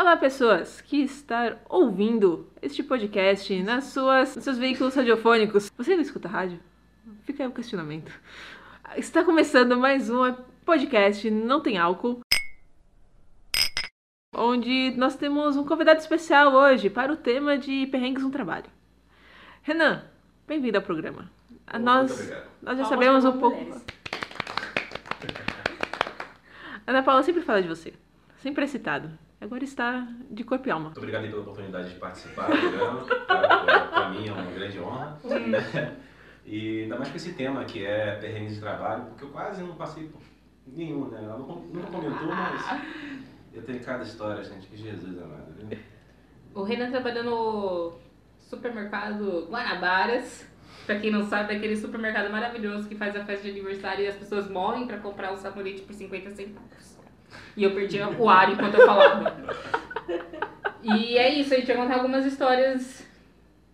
Olá, pessoas que estão ouvindo este podcast nas suas, nos seus veículos radiofônicos. Você não escuta rádio? Fica aí o questionamento. Está começando mais um podcast Não Tem Álcool, onde nós temos um convidado especial hoje para o tema de perrengues no trabalho. Renan, bem-vindo ao programa. Bom, nós, nós já Palmas sabemos um pouco. mulheres. Ana Paula sempre fala de você, sempre é citado. Agora está de corpo e alma. Muito obrigado aí pela oportunidade de participar do programa. Para mim é uma grande honra. E ainda mais com esse tema que é perrengues de trabalho, porque eu quase não passei por nenhum, né? Ela não- nunca comentou, mas eu tenho cada história, gente, que Jesus amado. viu? O Renan trabalhou no supermercado Guanabaras. Pra quem não sabe, é aquele supermercado maravilhoso que faz a festa de aniversário e as pessoas morrem pra comprar um sabonete por 50 centavos. E eu perdi o ar enquanto eu falava. E é isso, a gente vai contar algumas histórias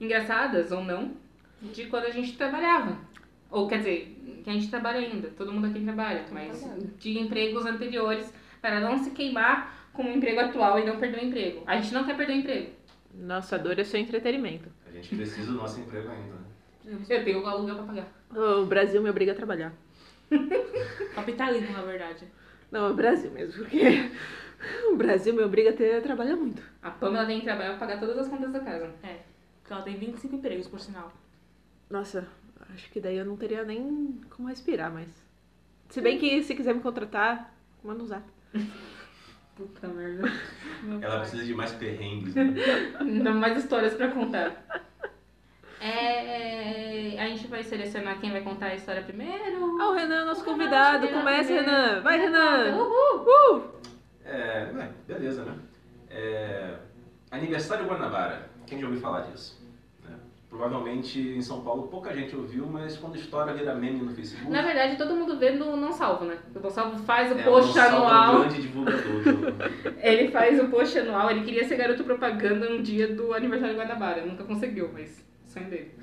engraçadas ou não de quando a gente trabalhava. Ou quer dizer, que a gente trabalha ainda, todo mundo aqui trabalha, mas de empregos anteriores para não se queimar com o emprego atual e não perder o emprego. A gente não quer perder o emprego. Nossa dor é seu entretenimento. A gente precisa do nosso emprego ainda. né? Eu tenho o aluguel pra pagar. O Brasil me obriga a trabalhar. Capitalismo, na verdade. Não, é o Brasil mesmo, porque o Brasil me obriga a ter a trabalhar muito. A Pamela tem que trabalhar pra pagar todas as contas da casa. É. Porque ela tem 25 empregos, por sinal. Nossa, acho que daí eu não teria nem como respirar, mas. Se bem que se quiser me contratar, manda um zap. Puta merda. Ela precisa de mais perrengues. Né? Não mais histórias pra contar. É, a gente vai selecionar quem vai contar a história primeiro. Ah, o Renan, nosso O Renan, convidado. ele é Renan. Vai, Renan. Uhul. Uh! É, beleza, né? É, aniversário Guanabara. Quem já ouviu falar disso? né? Provavelmente em São Paulo pouca gente ouviu, mas quando estoura vira meme no Facebook. Na verdade, todo mundo vê no Não Salvo, né? O Não Salvo faz o é, post o Gonçalo é um anual. grande divulgador. do- Ele faz o post anual. Ele queria ser garoto propaganda no dia do aniversário de Guanabara. Nunca conseguiu, mas sonho dele.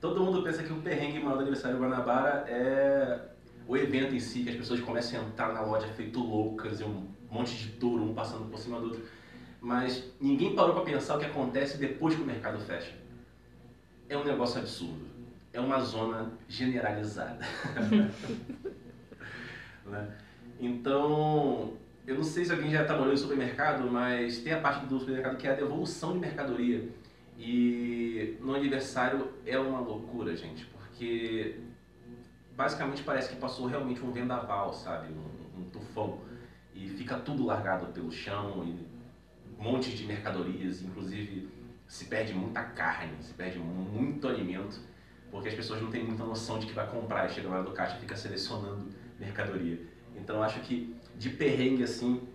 Todo mundo pensa que o perrengue maior do aniversário Guanabara é o evento em si, que as pessoas começam a entrar na loja feito loucas e um monte de touro, um passando por cima do outro. Mas ninguém parou para pensar o que acontece depois que o mercado fecha. É um negócio absurdo. É uma zona generalizada. Né? Então, eu não sei se alguém já trabalhou em supermercado, mas tem a parte do supermercado que é a devolução de mercadoria. E no aniversário é uma loucura, gente, porque basicamente parece que passou realmente um vendaval, sabe? Um, um tufão. E fica tudo largado pelo chão e montes de mercadorias, inclusive se perde muita carne, se perde muito alimento, porque as pessoas não têm muita noção de que vai comprar e chega lá do caixa e fica selecionando mercadoria. Então eu acho que de perrengue assim,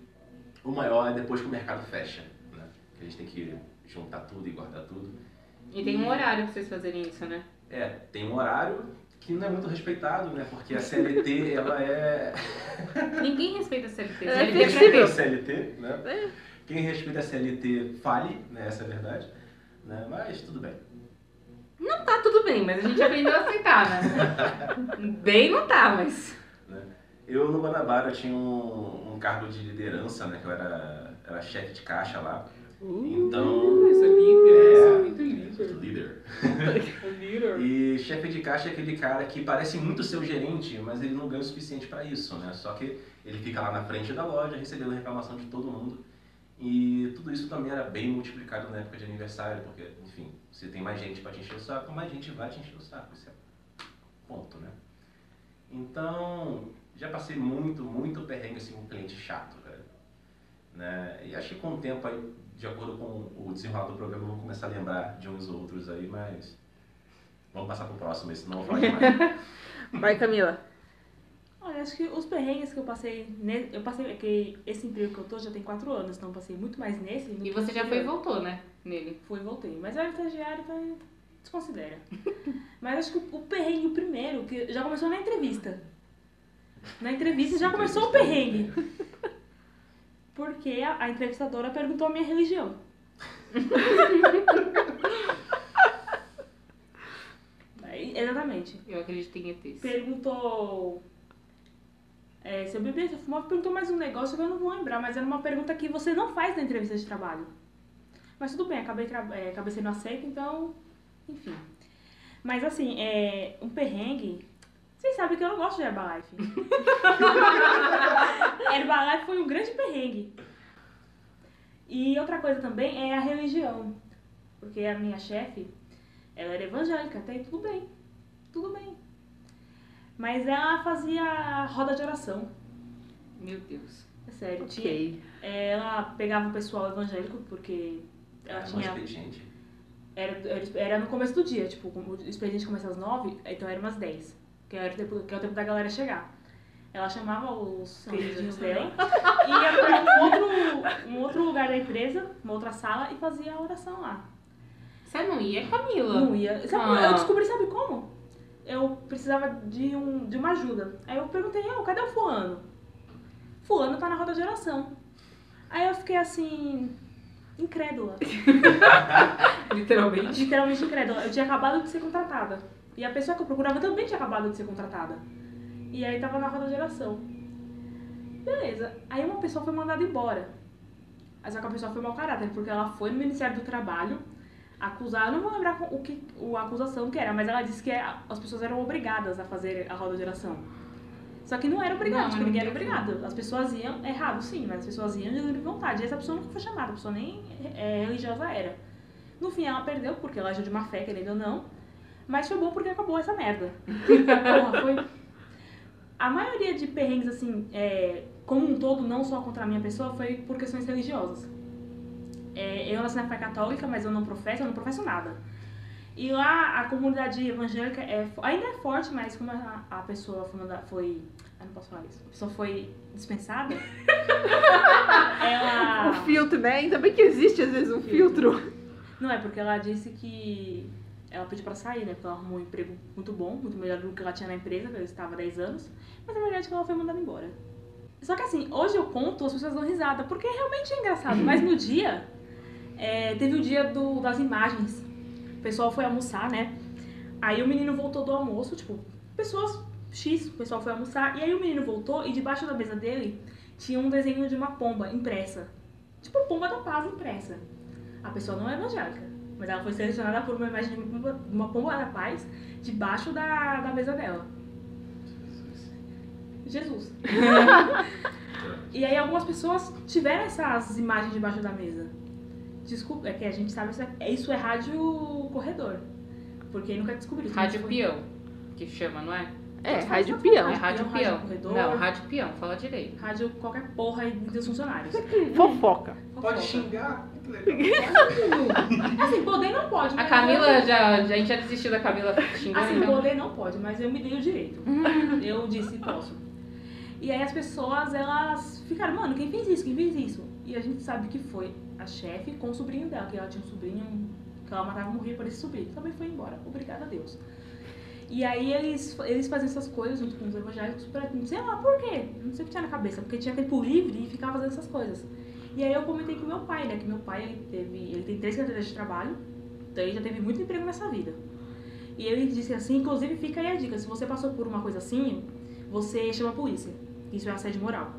o maior é depois que o mercado fecha, né? Que a gente tem que juntar tudo e guardar tudo. E tem um horário pra vocês fazerem isso, né? É, tem um horário que não é muito respeitado, né? Porque a CLT, ela é... Ninguém respeita a CLT. É CLT quê? CLT, né? Quem respeita a CLT fale, né? Essa é a verdade. Né? Mas tudo bem. Não tá tudo bem, mas a gente aprendeu a aceitar, né? Bem não tá, mas. né? Eu no Guanabara eu tinha um, um cargo de liderança, né? Que eu era, era chefe de caixa lá. Então... Isso é líder, é É, muito líder. líder. Líder. E chefe de caixa é aquele cara que parece muito seu gerente, mas ele não ganha o suficiente para isso, né? Só que ele fica lá na frente da loja recebendo reclamação de todo mundo. E tudo isso também era bem multiplicado na época de aniversário, porque, enfim, se tem mais gente para te encher o saco, mais gente vai te encher o saco. Isso é ponto, né? Então, já passei muito, muito perrengue assim com um cliente chato. Né? E acho que com o tempo aí, de acordo com o desenrolar do programa, eu vou começar a lembrar de uns outros aí, mas Vamos passar pro próximo, esse não vai demais. Vai, Camila. Olha, acho que os perrengues que eu passei. ne- Eu passei. é que esse emprego que eu tô já tem 4 anos, então eu passei muito mais nesse. E você já foi e voltou, né? Nele. Fui e voltei. Mas era estagiário, então desconsidera. Mas acho que o, o perrengue, o primeiro, que já começou na entrevista. Na entrevista já começou o perrengue. Porque a, a entrevistadora perguntou a minha religião. Exatamente. Eu acredito em ETs. Perguntou. é, se eu bebia, se eu fumava, perguntou mais um negócio que eu não vou lembrar, mas era uma pergunta que você não faz na entrevista de trabalho. Mas tudo bem, acabei, é, acabei sendo aceita, então, enfim. Mas assim, é, um perrengue. Vocês sabem que eu não gosto de Herbalife. Herbalife foi um grande perrengue. E outra coisa também é a religião. Porque a minha chefe, ela era evangélica, até aí tudo bem. Tudo bem. Mas ela fazia roda de oração. Meu Deus. É sério. Tinha, Ok. é, ela pegava o pessoal evangélico, porque ela É, tinha. mais gente. Era, era- era no começo do dia, tipo, o expediente começa às nove, então era umas dez. Que era o tempo, que é o tempo da galera chegar. Ela chamava os queridinhos dela e ia pra um outro, um outro lugar da empresa, uma outra sala, e fazia a oração lá. Você não ia, Camila? Não ia. Sabe, Ah. Eu descobri, sabe como? Eu precisava de, um, de uma ajuda. Aí eu perguntei, oh, cadê o fulano? Fulano tá na roda de oração. Aí eu fiquei assim, incrédula. Literalmente. Literalmente incrédula. Eu tinha acabado de ser contratada. E a pessoa que eu procurava também tinha acabado de ser contratada. E aí tava na roda de oração. Beleza. Aí uma pessoa foi mandada embora. Mas só que a pessoa foi mau caráter, porque ela foi no Ministério do Trabalho acusar, não vou lembrar o que o, a acusação que era, mas ela disse que a- as pessoas eram obrigadas a fazer a roda de oração. Só que não era obrigado, Não, tipo, ninguém era obrigado. As pessoas iam, errado sim, mas as pessoas iam de livre vontade. E essa pessoa nunca foi chamada, a pessoa nem é, religiosa era. No fim ela perdeu, porque ela agiu de má fé, querendo ou não. Mas foi bom porque acabou essa merda. Porra, foi. A maioria de perrengues, assim, é, como um todo, não só contra a minha pessoa, foi por questões religiosas. É, eu nasci na fé católica, mas eu não professo, eu não professo nada. E lá a comunidade evangélica é, ainda é forte, mas como a, a pessoa foi. Ah, não posso falar isso. A pessoa foi dispensada. ela. O filtro, né? Ainda bem que existe às vezes um filtro. Não, é porque ela disse que ela pediu pra sair, né? Porque ela arrumou um emprego muito bom, muito melhor do que ela tinha na empresa, que ela estava há 10 anos. Mas a verdade é que ela foi mandada embora. Só que assim, hoje eu conto, as pessoas dão risada, porque realmente é engraçado. Mas no dia, é, teve o dia do, das imagens. O pessoal foi almoçar, né? Aí o menino voltou do almoço, tipo, pessoas X, o pessoal foi almoçar. E aí o menino voltou e debaixo da mesa dele tinha um desenho de uma pomba impressa. Tipo, pomba da paz impressa. A pessoa não é evangélica, mas ela foi selecionada por uma imagem de uma pomba, uma pomba da paz debaixo da, da mesa dela. Jesus. e aí algumas pessoas tiveram essas imagens debaixo da mesa. Desculpa, é que a gente sabe isso é, isso é rádio corredor. Porque nunca descobriu. isso. Rádio Foi- peão, que chama, não é? É, Pode rádio peão. É rádio rádio peão. corredor. Não, rádio peão, fala direito. Rádio qualquer porra aí dos funcionários. Fofoca. Pode Fofoca. xingar. Assim, poder não pode. A mas Camila eu- já, já- a gente já desistiu da Camila xingando, Assim, então. poder não pode, mas eu me dei o direito. eu disse, posso. E aí as pessoas, elas ficaram, mano, quem fez isso? Quem fez isso? E a gente sabe que foi a chefe com o sobrinho dela, que ela tinha um sobrinho que ela matava e morria por esse sobrinho. Também foi embora. Obrigada a Deus. E aí eles, eles faziam essas coisas junto com os evangélicos pra, sei lá, por quê? Não sei o que tinha na cabeça, porque tinha tempo livre e ficava fazendo essas coisas. E aí eu comentei com meu pai, né? Que meu pai, ele teve, ele tem três carteiras de trabalho, então ele já teve muito emprego nessa vida. E ele disse assim, inclusive fica aí a dica, se você passou por uma coisa assim, você chama a polícia. Isso é assédio moral.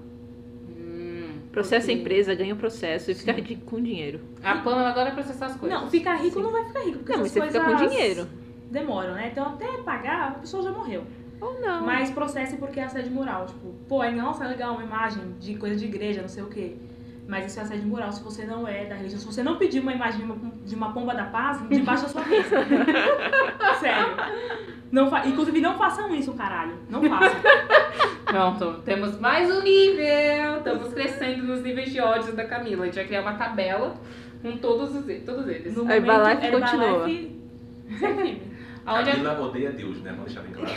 Hum. Processa a empresa, ganha o processo e fica Sim. rico com dinheiro. A Pamela adora processar as coisas. Não, ficar rico não vai ficar rico, porque Não, mas você fica com dinheiro. Demoram, né? Então até pagar, a pessoa já morreu. Ou não. Mas processe porque é assédio moral. Tipo, pô, aí, nossa, é legal, uma imagem de coisa de igreja, não sei o quê. Mas isso é assédio moral se você não é da religião. Se você não pedir uma imagem de uma, de uma pomba da paz debaixo da sua mesa. Sério. Não fa... Inclusive, não façam isso, caralho. Não façam. Pronto, temos mais um nível. Estamos crescendo nos níveis de ódio da Camila. A gente vai criar uma tabela com todos, os, todos eles. No A Herbalife momento, continua. Herbalife, firme. Aonde a... Camila odeia Deus, né? Vamos deixar bem claro.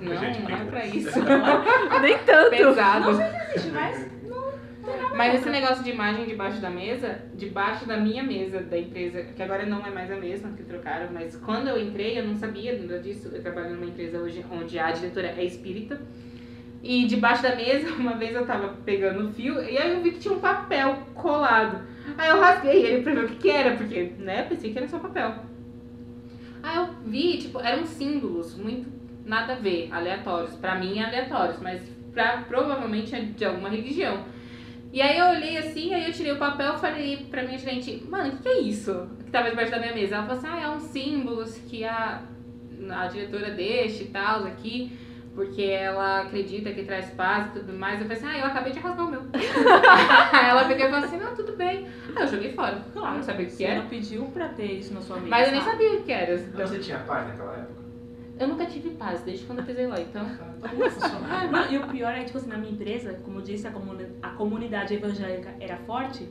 Não, não é pra isso. Nem tanto. Pesado. Existe, mas Mas esse negócio de imagem debaixo da mesa, debaixo da minha mesa da empresa, que agora não é mais a mesma, que trocaram, mas quando eu entrei eu não sabia nada disso. Eu trabalho numa empresa hoje onde a diretora é espírita. E debaixo da mesa, uma vez eu tava pegando o fio e aí eu vi que tinha um papel colado. Aí eu rasguei ele pra ver o que, que era, porque, né, pensei que era só papel. Aí eu vi, tipo, eram símbolos muito nada a ver, aleatórios. Pra mim, aleatórios, mas pra, provavelmente é de alguma religião. E aí eu olhei assim, aí eu tirei o papel e falei pra minha gerente, mano, o que, que é isso? Que tava debaixo da minha mesa. Ela falou assim, ah, é um símbolo que a, a diretora deixa e tal, aqui, porque ela acredita que traz paz e tudo mais. Eu falei assim, ah, eu acabei de rasgar o meu. aí ela pegou e falou assim, não, tudo bem. Aí eu joguei fora. Claro, não sabia o que Você era. não pediu pra ter isso na sua mesa. Mas eu nem sabia o que era. Então você tinha paz naquela época? Eu nunca tive paz, desde quando eu pisei lá, então. Não, e o pior é, tipo assim, na minha empresa, como eu disse, a, comuni- a comunidade evangélica era forte.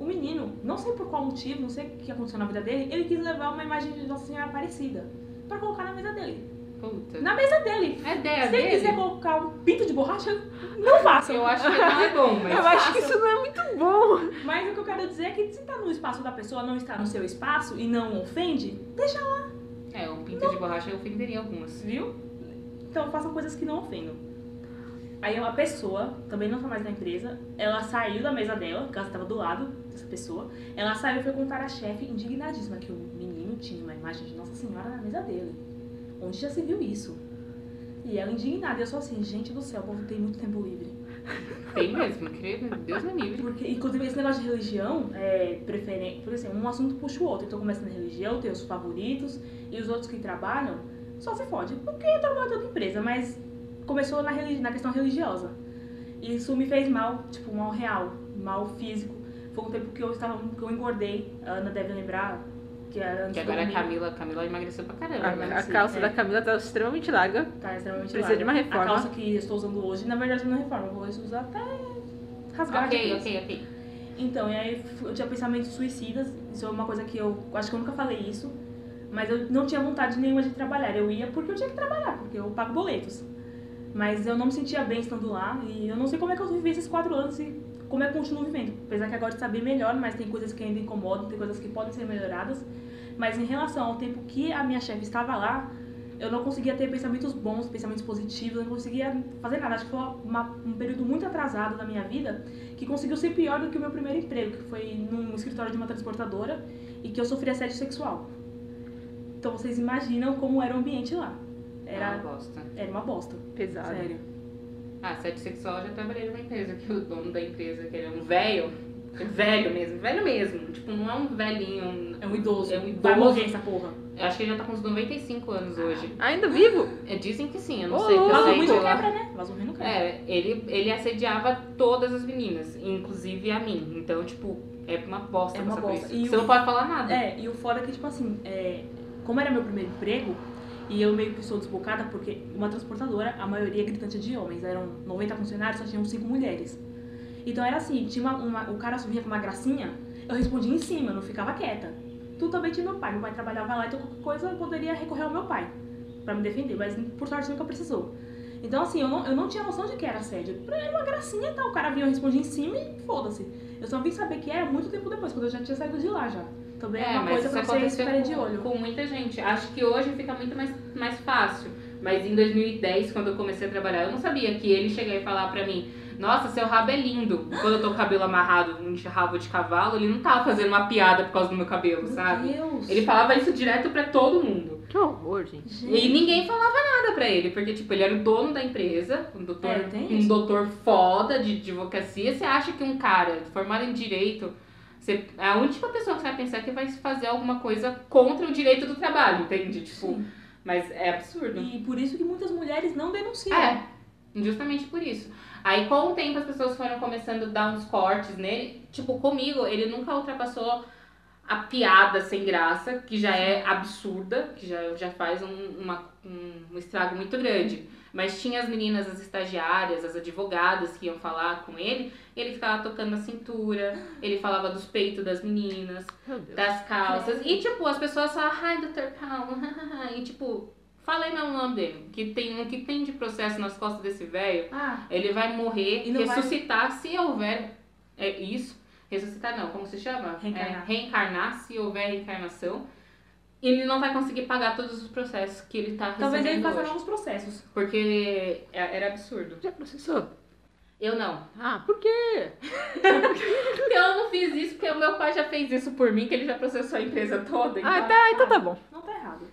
O menino, não sei por qual motivo, não sei o que aconteceu na vida dele, ele quis levar uma imagem de Nossa Senhora Aparecida pra colocar na mesa dele. Puta. Na mesa dele. A ideia Se ele quiser dele, colocar um pinto de borracha, não faça. eu acho que não é bom, mas. Eu acho que isso não é muito bom. Mas o que eu quero dizer é que se tá no espaço da pessoa, não está no seu espaço e não ofende, deixa lá, É, um pinto de borracha eu ofenderia algumas. viu? Então façam coisas que não ofendam. Aí uma pessoa, também não tá mais na empresa, ela saiu da mesa dela, porque ela estava do lado dessa pessoa. Ela saiu e foi contar à chefe, indignadíssima, que o menino tinha uma imagem de Nossa Senhora na mesa dele. Onde já se viu isso? E ela indignada, e eu sou assim, gente do céu, o povo tem muito tempo livre. Tem mesmo, creio, Deus me livre. Porque, inclusive, esse negócio de religião é preferente. Por exemplo, um assunto puxa o outro. Então começa na religião, tem os favoritos, e os outros que trabalham só se fode. Porque eu trabalho em toda empresa, mas começou na, religi- na questão religiosa. E isso me fez mal, tipo, mal real, mal físico. Foi um tempo que eu estava, que eu engordei. A Ana deve lembrar que era antes Que do agora a. Camila, a Camila emagreceu pra caramba. A, né? a calça é. da Camila tá extremamente larga. Tá extremamente Precisa de larga. uma reforma. A calça que eu estou usando hoje, na verdade, não é reforma. Eu vou usar até rasgar de Ok, ok, ok. Então, e aí eu tinha pensamentos suicidas, isso é uma coisa que eu acho que eu nunca falei isso, mas eu não tinha vontade nenhuma de trabalhar. Eu ia porque eu tinha que trabalhar, porque eu pago boletos. Mas eu não me sentia bem estando lá e eu não sei como é que eu vivi esses quatro anos e como é que continuo vivendo. Apesar que agora está bem melhor, mas tem coisas que ainda incomodam, tem coisas que podem ser melhoradas. Mas em relação ao tempo que a minha chefe estava lá, eu não conseguia ter pensamentos bons, pensamentos positivos, eu não conseguia fazer nada. Acho que foi uma- um período muito atrasado da minha vida que conseguiu ser pior do que o meu primeiro emprego, que foi num escritório de uma transportadora e que eu sofri assédio sexual. Então vocês imaginam como era o ambiente lá. Era Era, uma bosta. era uma bosta, Pesado. sério. Ah, sede sexual eu já trabalhei numa empresa, que o dono da empresa, que ele é um velho, velho mesmo, velho mesmo. Tipo, não é um velhinho. É um idoso. É um Vai idoso. morrer essa porra. Eu acho que ele já tá com uns 95 anos hoje. Ainda vivo? É, dizem que sim, eu não Ô, sei. Vaso sei ruim não quebra, né? Vaso ruim não quebra. É, ele, ele assediava todas as meninas, inclusive a mim. Então, tipo, é uma bosta É uma bosta. isso. E Você o- não pode falar nada. É, e o foda é que, tipo assim, é, como era meu primeiro emprego, e eu meio que sou desbocada, porque uma transportadora, a maioria é gritante de homens, eram 90 funcionários, só tinham 5 mulheres. Então era assim, tinha uma, uma- o cara vinha com uma gracinha, eu respondia em cima, eu não ficava quieta. Tudo também tinha meu pai, meu pai trabalhava lá, então qualquer coisa eu poderia recorrer ao meu pai pra me defender, mas por sorte nunca precisou. Então assim, eu não, eu não tinha noção de que era assédio. Era uma gracinha e tal, o cara vinha, eu respondia em cima e foda-se. Eu só vim saber que era muito tempo depois, quando eu já tinha saído de lá já. Também é, É, uma mas coisa pra vocês aconteceu ficarem de com, olho. com muita gente. Acho que hoje fica muito mais, mais fácil. Mas em 2010, quando eu comecei a trabalhar, eu não sabia que ele chegar e falar pra mim nossa, seu rabo é lindo. Quando eu tô com o cabelo amarrado, um rabo de cavalo, ele não tava fazendo uma piada por causa do meu cabelo, sabe? Meu Deus! Ele falava isso direto pra todo mundo. Que horror, gente. Gente, E ninguém falava nada pra ele, porque, tipo, ele era o dono da empresa, um doutor, É, tem um isso. doutor foda de advocacia. Você acha que um cara formado em direito, você, é a única pessoa que você vai pensar que vai fazer alguma coisa contra o direito do trabalho, entende? Tipo, Sim. mas é absurdo. E por isso que muitas mulheres não denunciam. É, justamente por isso. Aí, com o tempo, as pessoas foram começando a dar uns cortes nele. Tipo, comigo, ele nunca ultrapassou a piada sem graça, que já é absurda, que já, já faz um, uma- um, um estrago muito grande. Mas tinha as meninas, as estagiárias, as advogadas que iam falar com ele, e ele ficava tocando na cintura, ele falava dos peitos das meninas, das calças. E, tipo, as pessoas só, ai, Dr. Paulo, e, tipo, falei meu nome dele, que tem um que tem de processo nas costas desse velho, Ah, ele vai morrer, E não vai- ressuscitar se houver. É isso? Ressuscitar não, como se chama? Reencarnar. É, reencarnar, se houver reencarnação. Ele não vai conseguir pagar todos os processos que ele tá talvez ele faça hoje. novos processos. Porque é- era absurdo. Já processou? Eu não. Ah, por quê? Porque eu não fiz isso, porque o meu pai já fez isso por mim, que ele já processou a empresa toda. Ah, então- tá, então tá bom. Não tá errado.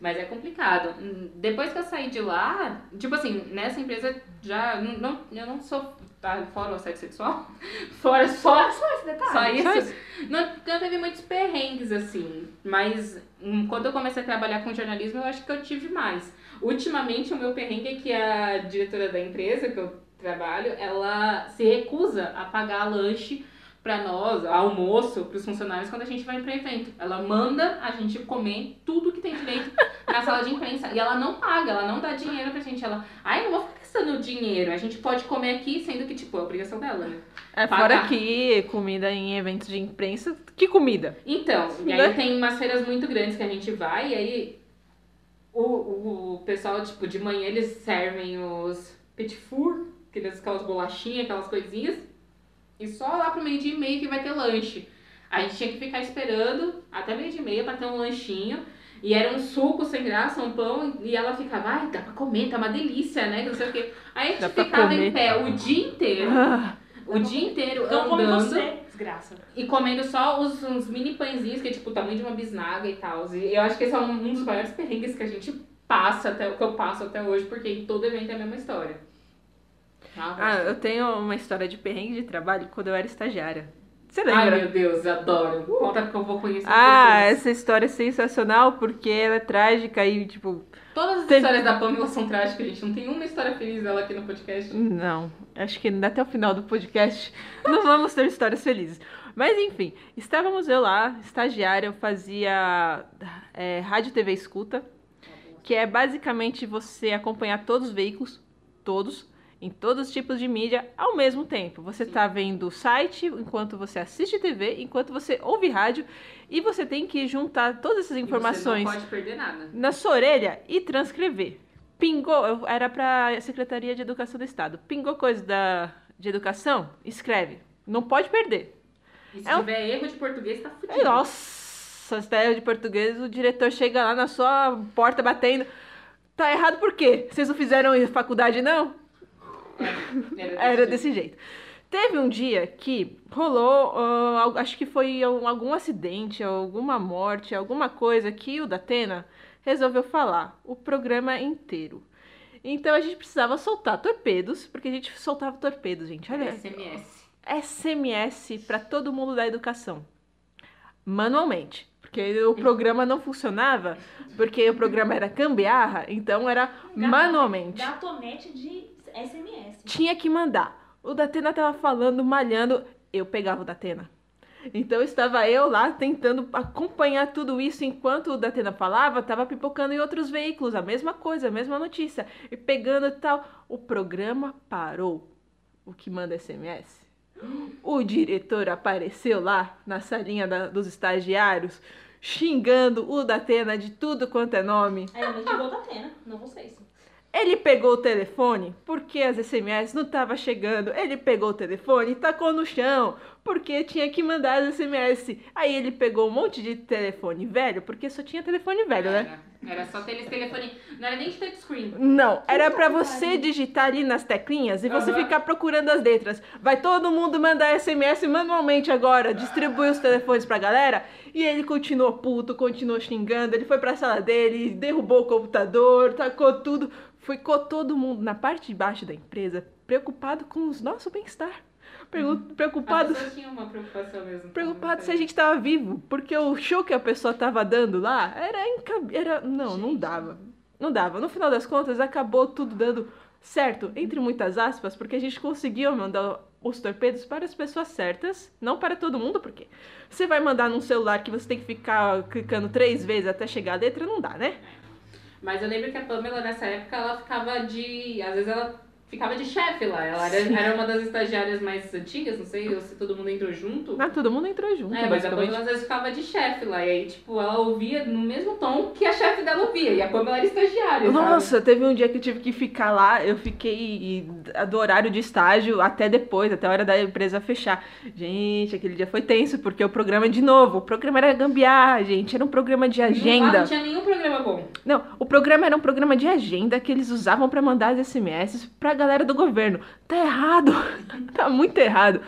Mas é complicado. Hum, Depois que eu saí de lá, tipo assim, nessa empresa já. Não, não- eu não sou. Tá, fora o assédio sexual. Fora só, Só esse detalhe. só isso. Só isso. Não, não teve muitos perrengues, assim. Mas hum, quando eu comecei a trabalhar com jornalismo, eu acho que eu tive mais. Ultimamente, o meu perrengue é que a diretora da empresa que eu trabalho, ela se recusa a pagar lanche pra nós, almoço, pros funcionários quando a gente vai pra evento. Ela manda a gente comer tudo que tem direito na sala de imprensa. E ela não paga, ela não dá dinheiro pra gente. Ela, ai, não vou ficar gastando dinheiro. A gente pode comer aqui, sendo que, tipo, é obrigação dela, né? É, Pagar. fora que comida em eventos de imprensa. Que comida? Então, e aí tem umas feiras muito grandes que a gente vai, e aí o, o, o pessoal, tipo, de manhã eles servem os petit four, aqueles, aquelas bolachinhas, aquelas coisinhas, e só lá pro meio-dia e meio que vai ter lanche. A gente tinha que ficar esperando até meio-dia e meia pra ter um lanchinho. E era um suco sem graça, um pão, e ela ficava, ai, dá pra comer, tá uma delícia, né? Não sei o quê. Aí a gente Dá ficava comer. em pé o dia inteiro, Ah, o dia inteiro Então andando. você, desgraça. E comendo só os, uns mini pãezinhos, que é tipo o tamanho de uma bisnaga e tal. E eu acho que esse é um, um dos maiores perrengues que a gente passa, até, que eu passo até hoje, porque em todo evento é a mesma história. Ah, ah, eu tenho uma história de perrengue de trabalho quando eu era estagiária. Você Ai, lembra? meu Deus, adoro. Conta que eu vou conhecer Ah, pessoas. essa história é sensacional porque ela é trágica e, tipo, Todas as Tem- histórias da Pamela são trágicas, gente. Não tem uma história feliz dela aqui no podcast. Não, acho que até o final do podcast não vamos ter histórias felizes. Mas enfim, estávamos eu lá, estagiária, eu fazia é, rádio TV escuta, que é basicamente você acompanhar todos os veículos, todos, em todos os tipos de mídia ao mesmo tempo. Você está vendo o site enquanto você assiste TV, enquanto você ouve rádio, e você tem que juntar todas essas informações não pode perder nada. na sua orelha e transcrever. Pingou, era para a Secretaria de Educação do Estado. Pingou coisa da, de educação? Escreve. Não pode perder. E se É um- tiver erro de português, tá fudido. Nossa, ideia de português, o diretor chega lá na sua porta batendo. Tá errado por quê? Vocês não fizeram faculdade, não? Era, Era desse jeito. Teve um dia que rolou, al- acho que foi um- algum acidente, alguma morte, alguma coisa que o Datena resolveu falar o programa inteiro. Então a gente precisava soltar torpedos, porque a gente soltava torpedos, gente. Olha, SMS. SMS para todo mundo da educação. Manualmente. Porque o programa não funcionava, porque o programa era gambiarra, então era manualmente Gatonete de SMS. tinha que mandar. O Datena tava falando, malhando, eu pegava o Datena. Então estava eu lá tentando acompanhar tudo isso enquanto o Datena falava, tava pipocando em outros veículos, a mesma coisa, a mesma notícia, e pegando e tal. O programa parou. O que manda SMS? O diretor apareceu lá na salinha da- dos estagiários, xingando o Datena de tudo quanto é nome. Aí eu ligou da Atena, não vocês. Ele pegou o telefone porque as SMS não estavam chegando. Ele pegou o telefone e tacou no chão porque tinha que mandar as SMS. Aí ele pegou um monte de telefone velho, porque só tinha telefone velho, né? Era. Só aqueles telefone. Não era nem de touchscreen. Não, era pra que você digitar ali nas teclinhas e você Aham. ficar procurando as letras. Vai todo mundo mandar SMS manualmente agora, distribuir os telefones pra galera. E ele continuou puto, continuou xingando. Ele foi pra sala dele, derrubou o computador, tacou tudo. Ficou todo mundo na parte de baixo da empresa preocupado com o nosso bem-estar. As Preocupado pessoas tinham uma preocupação mesmo. preocupado se a gente tava vivo, porque o show que a pessoa tava dando lá era incab... era não, não dava. Não dava. No final das contas acabou tudo dando certo, entre muitas aspas, porque a gente conseguiu mandar os torpedos para as pessoas certas, não para todo mundo, porque você vai mandar num celular que você tem que ficar clicando três vezes até chegar a letra, não dá, né? Mas eu lembro que a Pamela, nessa época, ela ficava de. Às vezes ela ficava de chefe lá. Ela era, era uma das estagiárias mais antigas, não sei se todo mundo entrou junto. Ah, todo mundo entrou junto, É, mas a. Pamela às vezes ficava de chefe lá. E aí, tipo, ela ouvia no mesmo tom que a chefe dela ouvia. E a Pamela era estagiária. sabe? Nossa, teve um dia que eu tive que ficar lá, eu fiquei do horário de estágio até depois, até a hora da empresa fechar. Gente, aquele dia foi tenso, porque o programa, de novo, o programa era gambiarra, gente, era um programa de agenda. não tinha nenhum programa bom. Não, o programa era um programa de agenda que eles usavam pra mandar as SMS pra galera do governo. Tá errado, tá muito errado.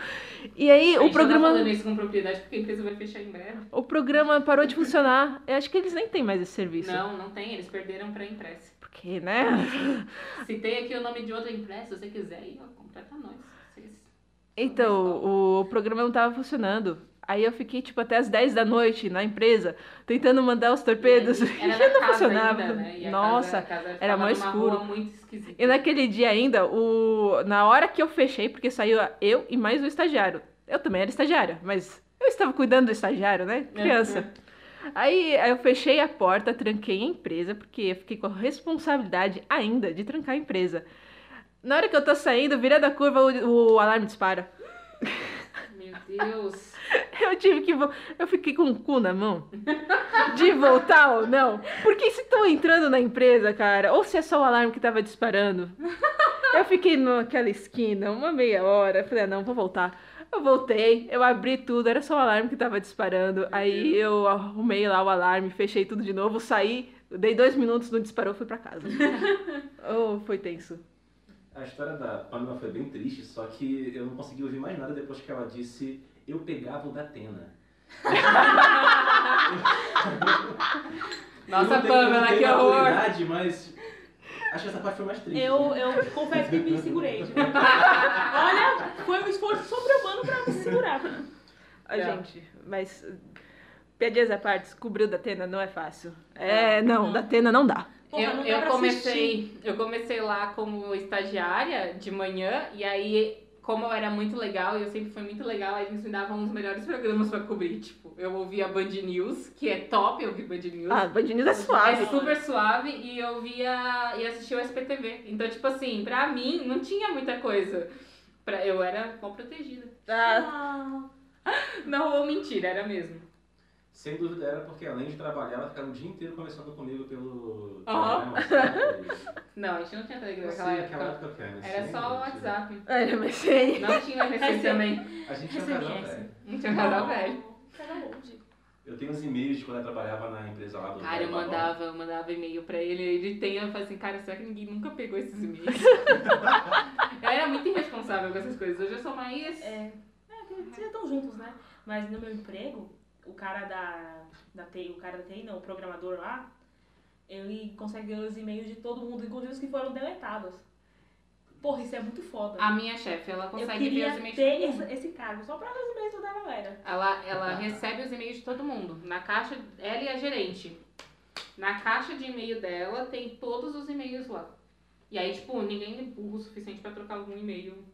E aí o gente programa. Tá falando isso com propriedade porque a empresa vai fechar em breve. O programa parou de funcionar. Eu acho que eles nem têm mais esse serviço. Não, não tem. Eles perderam pra Impress. Porque, né? Citei aqui o nome de outra Impress, se você quiser aí, ó, completa nós. Vocês- Então, o programa não tava funcionando. Aí eu fiquei, tipo, até as 10 da noite na empresa, tentando mandar os torpedos. E E na não funcionava. ainda, né? Nossa. casa, casa era mais escuro. E naquele dia ainda, o... na hora que eu fechei, porque saiu eu e mais o estagiário. Eu também era estagiária, mas eu estava cuidando do estagiário, né? Criança. Aí aí eu fechei a porta, tranquei a empresa, porque eu fiquei com a responsabilidade ainda de trancar a empresa. Na hora que eu tô saindo, virando a curva, o, o alarme dispara. Meu Deus. Eu tive que. vo- Eu fiquei com o cu na mão. De voltar ou não. Porque se estão entrando na empresa, cara, ou se é só o alarme que tava disparando. Eu fiquei naquela esquina uma meia hora. Falei, ah, não, vou voltar. Eu voltei, eu abri tudo, era só o alarme que tava disparando. Aí eu arrumei lá o alarme, fechei tudo de novo, saí, dei dois minutos, não disparou, fui pra casa. oh, foi tenso. A história da Pamela foi bem triste, só que eu não consegui ouvir mais nada depois que ela disse eu pegava o da Atena. Nossa, Pamela, que horror. mas acho que essa parte foi mais triste. Eu, né? eu confesso que me segurei. Olha, foi um esforço sobre-humano pra me segurar. A É. gente, mas piadinhas à parte, descobrir o da Atena não é fácil. É, não, da Atena não dá. Porra, eu, não eu comecei, eu comecei lá como estagiária de manhã e aí como eu era muito legal e eu sempre fui muito legal, aí eles me davam os melhores programas pra cobrir, tipo, eu ouvia Band News, que é top, eu ouvi Band News. Ah, Band News é suave. É super suave e eu via e assistia o SPTV. Então, tipo assim, pra mim não tinha muita coisa. Pra, eu era mal protegida. Ah, Ah, Não, ou mentira, era mesmo. Sem dúvida era porque além de trabalhar, ela ficava o dia inteiro conversando comigo pelo WhatsApp. Não, a gente não tinha Telegram naquela época. época, cara. Era sim, só o. WhatsApp. é, mas sei. Não tinha MSN também. A gente tinha um casal, velho. Não tinha casal velho. Pega longe. Eu tenho uns e-mails de quando eu trabalhava na empresa lá do Cara, eu mandava, eu mandava e-mail pra ele, ele tem, eu falei assim, cara, será que ninguém nunca pegou esses e-mails? eu era muito irresponsável com essas coisas. Hoje eu sou mais. É, é que vocês já estão juntos, né? Mas no meu emprego, o cara da, da TI, o cara da TI não, o programador lá, ele consegue ler os e-mails de todo mundo, inclusive os que foram deletados. Porra, isso é muito foda. A minha chefe, ela consegue ver os e-mails de ter todo mundo. esse, esse cargo, só pra ler os e-mails da galera. Ela, ela recebe os e-mails de todo mundo. Na caixa, ela e a gerente. Na caixa de e-mail dela tem todos os e-mails lá. E aí, tipo, ninguém é burro o suficiente pra trocar algum e-mail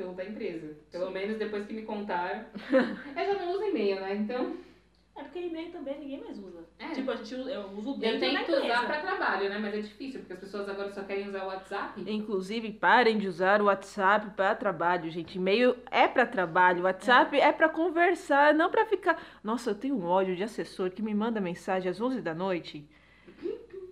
pelo da empresa. Pelo menos depois que me contaram. eu já não uso e-mail, né? Então, É porque e-mail também ninguém mais usa. É. Tipo, a gente usa, eu uso eu dentro da tento usar pra trabalho, né? Mas é difícil, porque as pessoas agora só querem usar o WhatsApp. Inclusive, parem de usar o WhatsApp para trabalho, gente. E-mail é para trabalho, WhatsApp é, para conversar, não para ficar. Nossa, eu tenho um ódio de assessor que me manda mensagem às 11 da noite.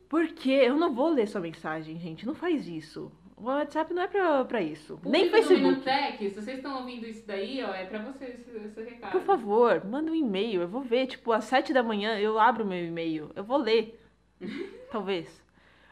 Porque eu não vou ler sua mensagem, gente. Não faz isso. O WhatsApp não é pra, pra isso. Nem Público do Facebook. Minutec, se vocês estão ouvindo isso daí, ó, é pra vocês esse, esse recado. Por favor, manda um e-mail. Eu vou ver, tipo, às 7 da manhã eu abro meu e-mail. Eu vou ler. Talvez.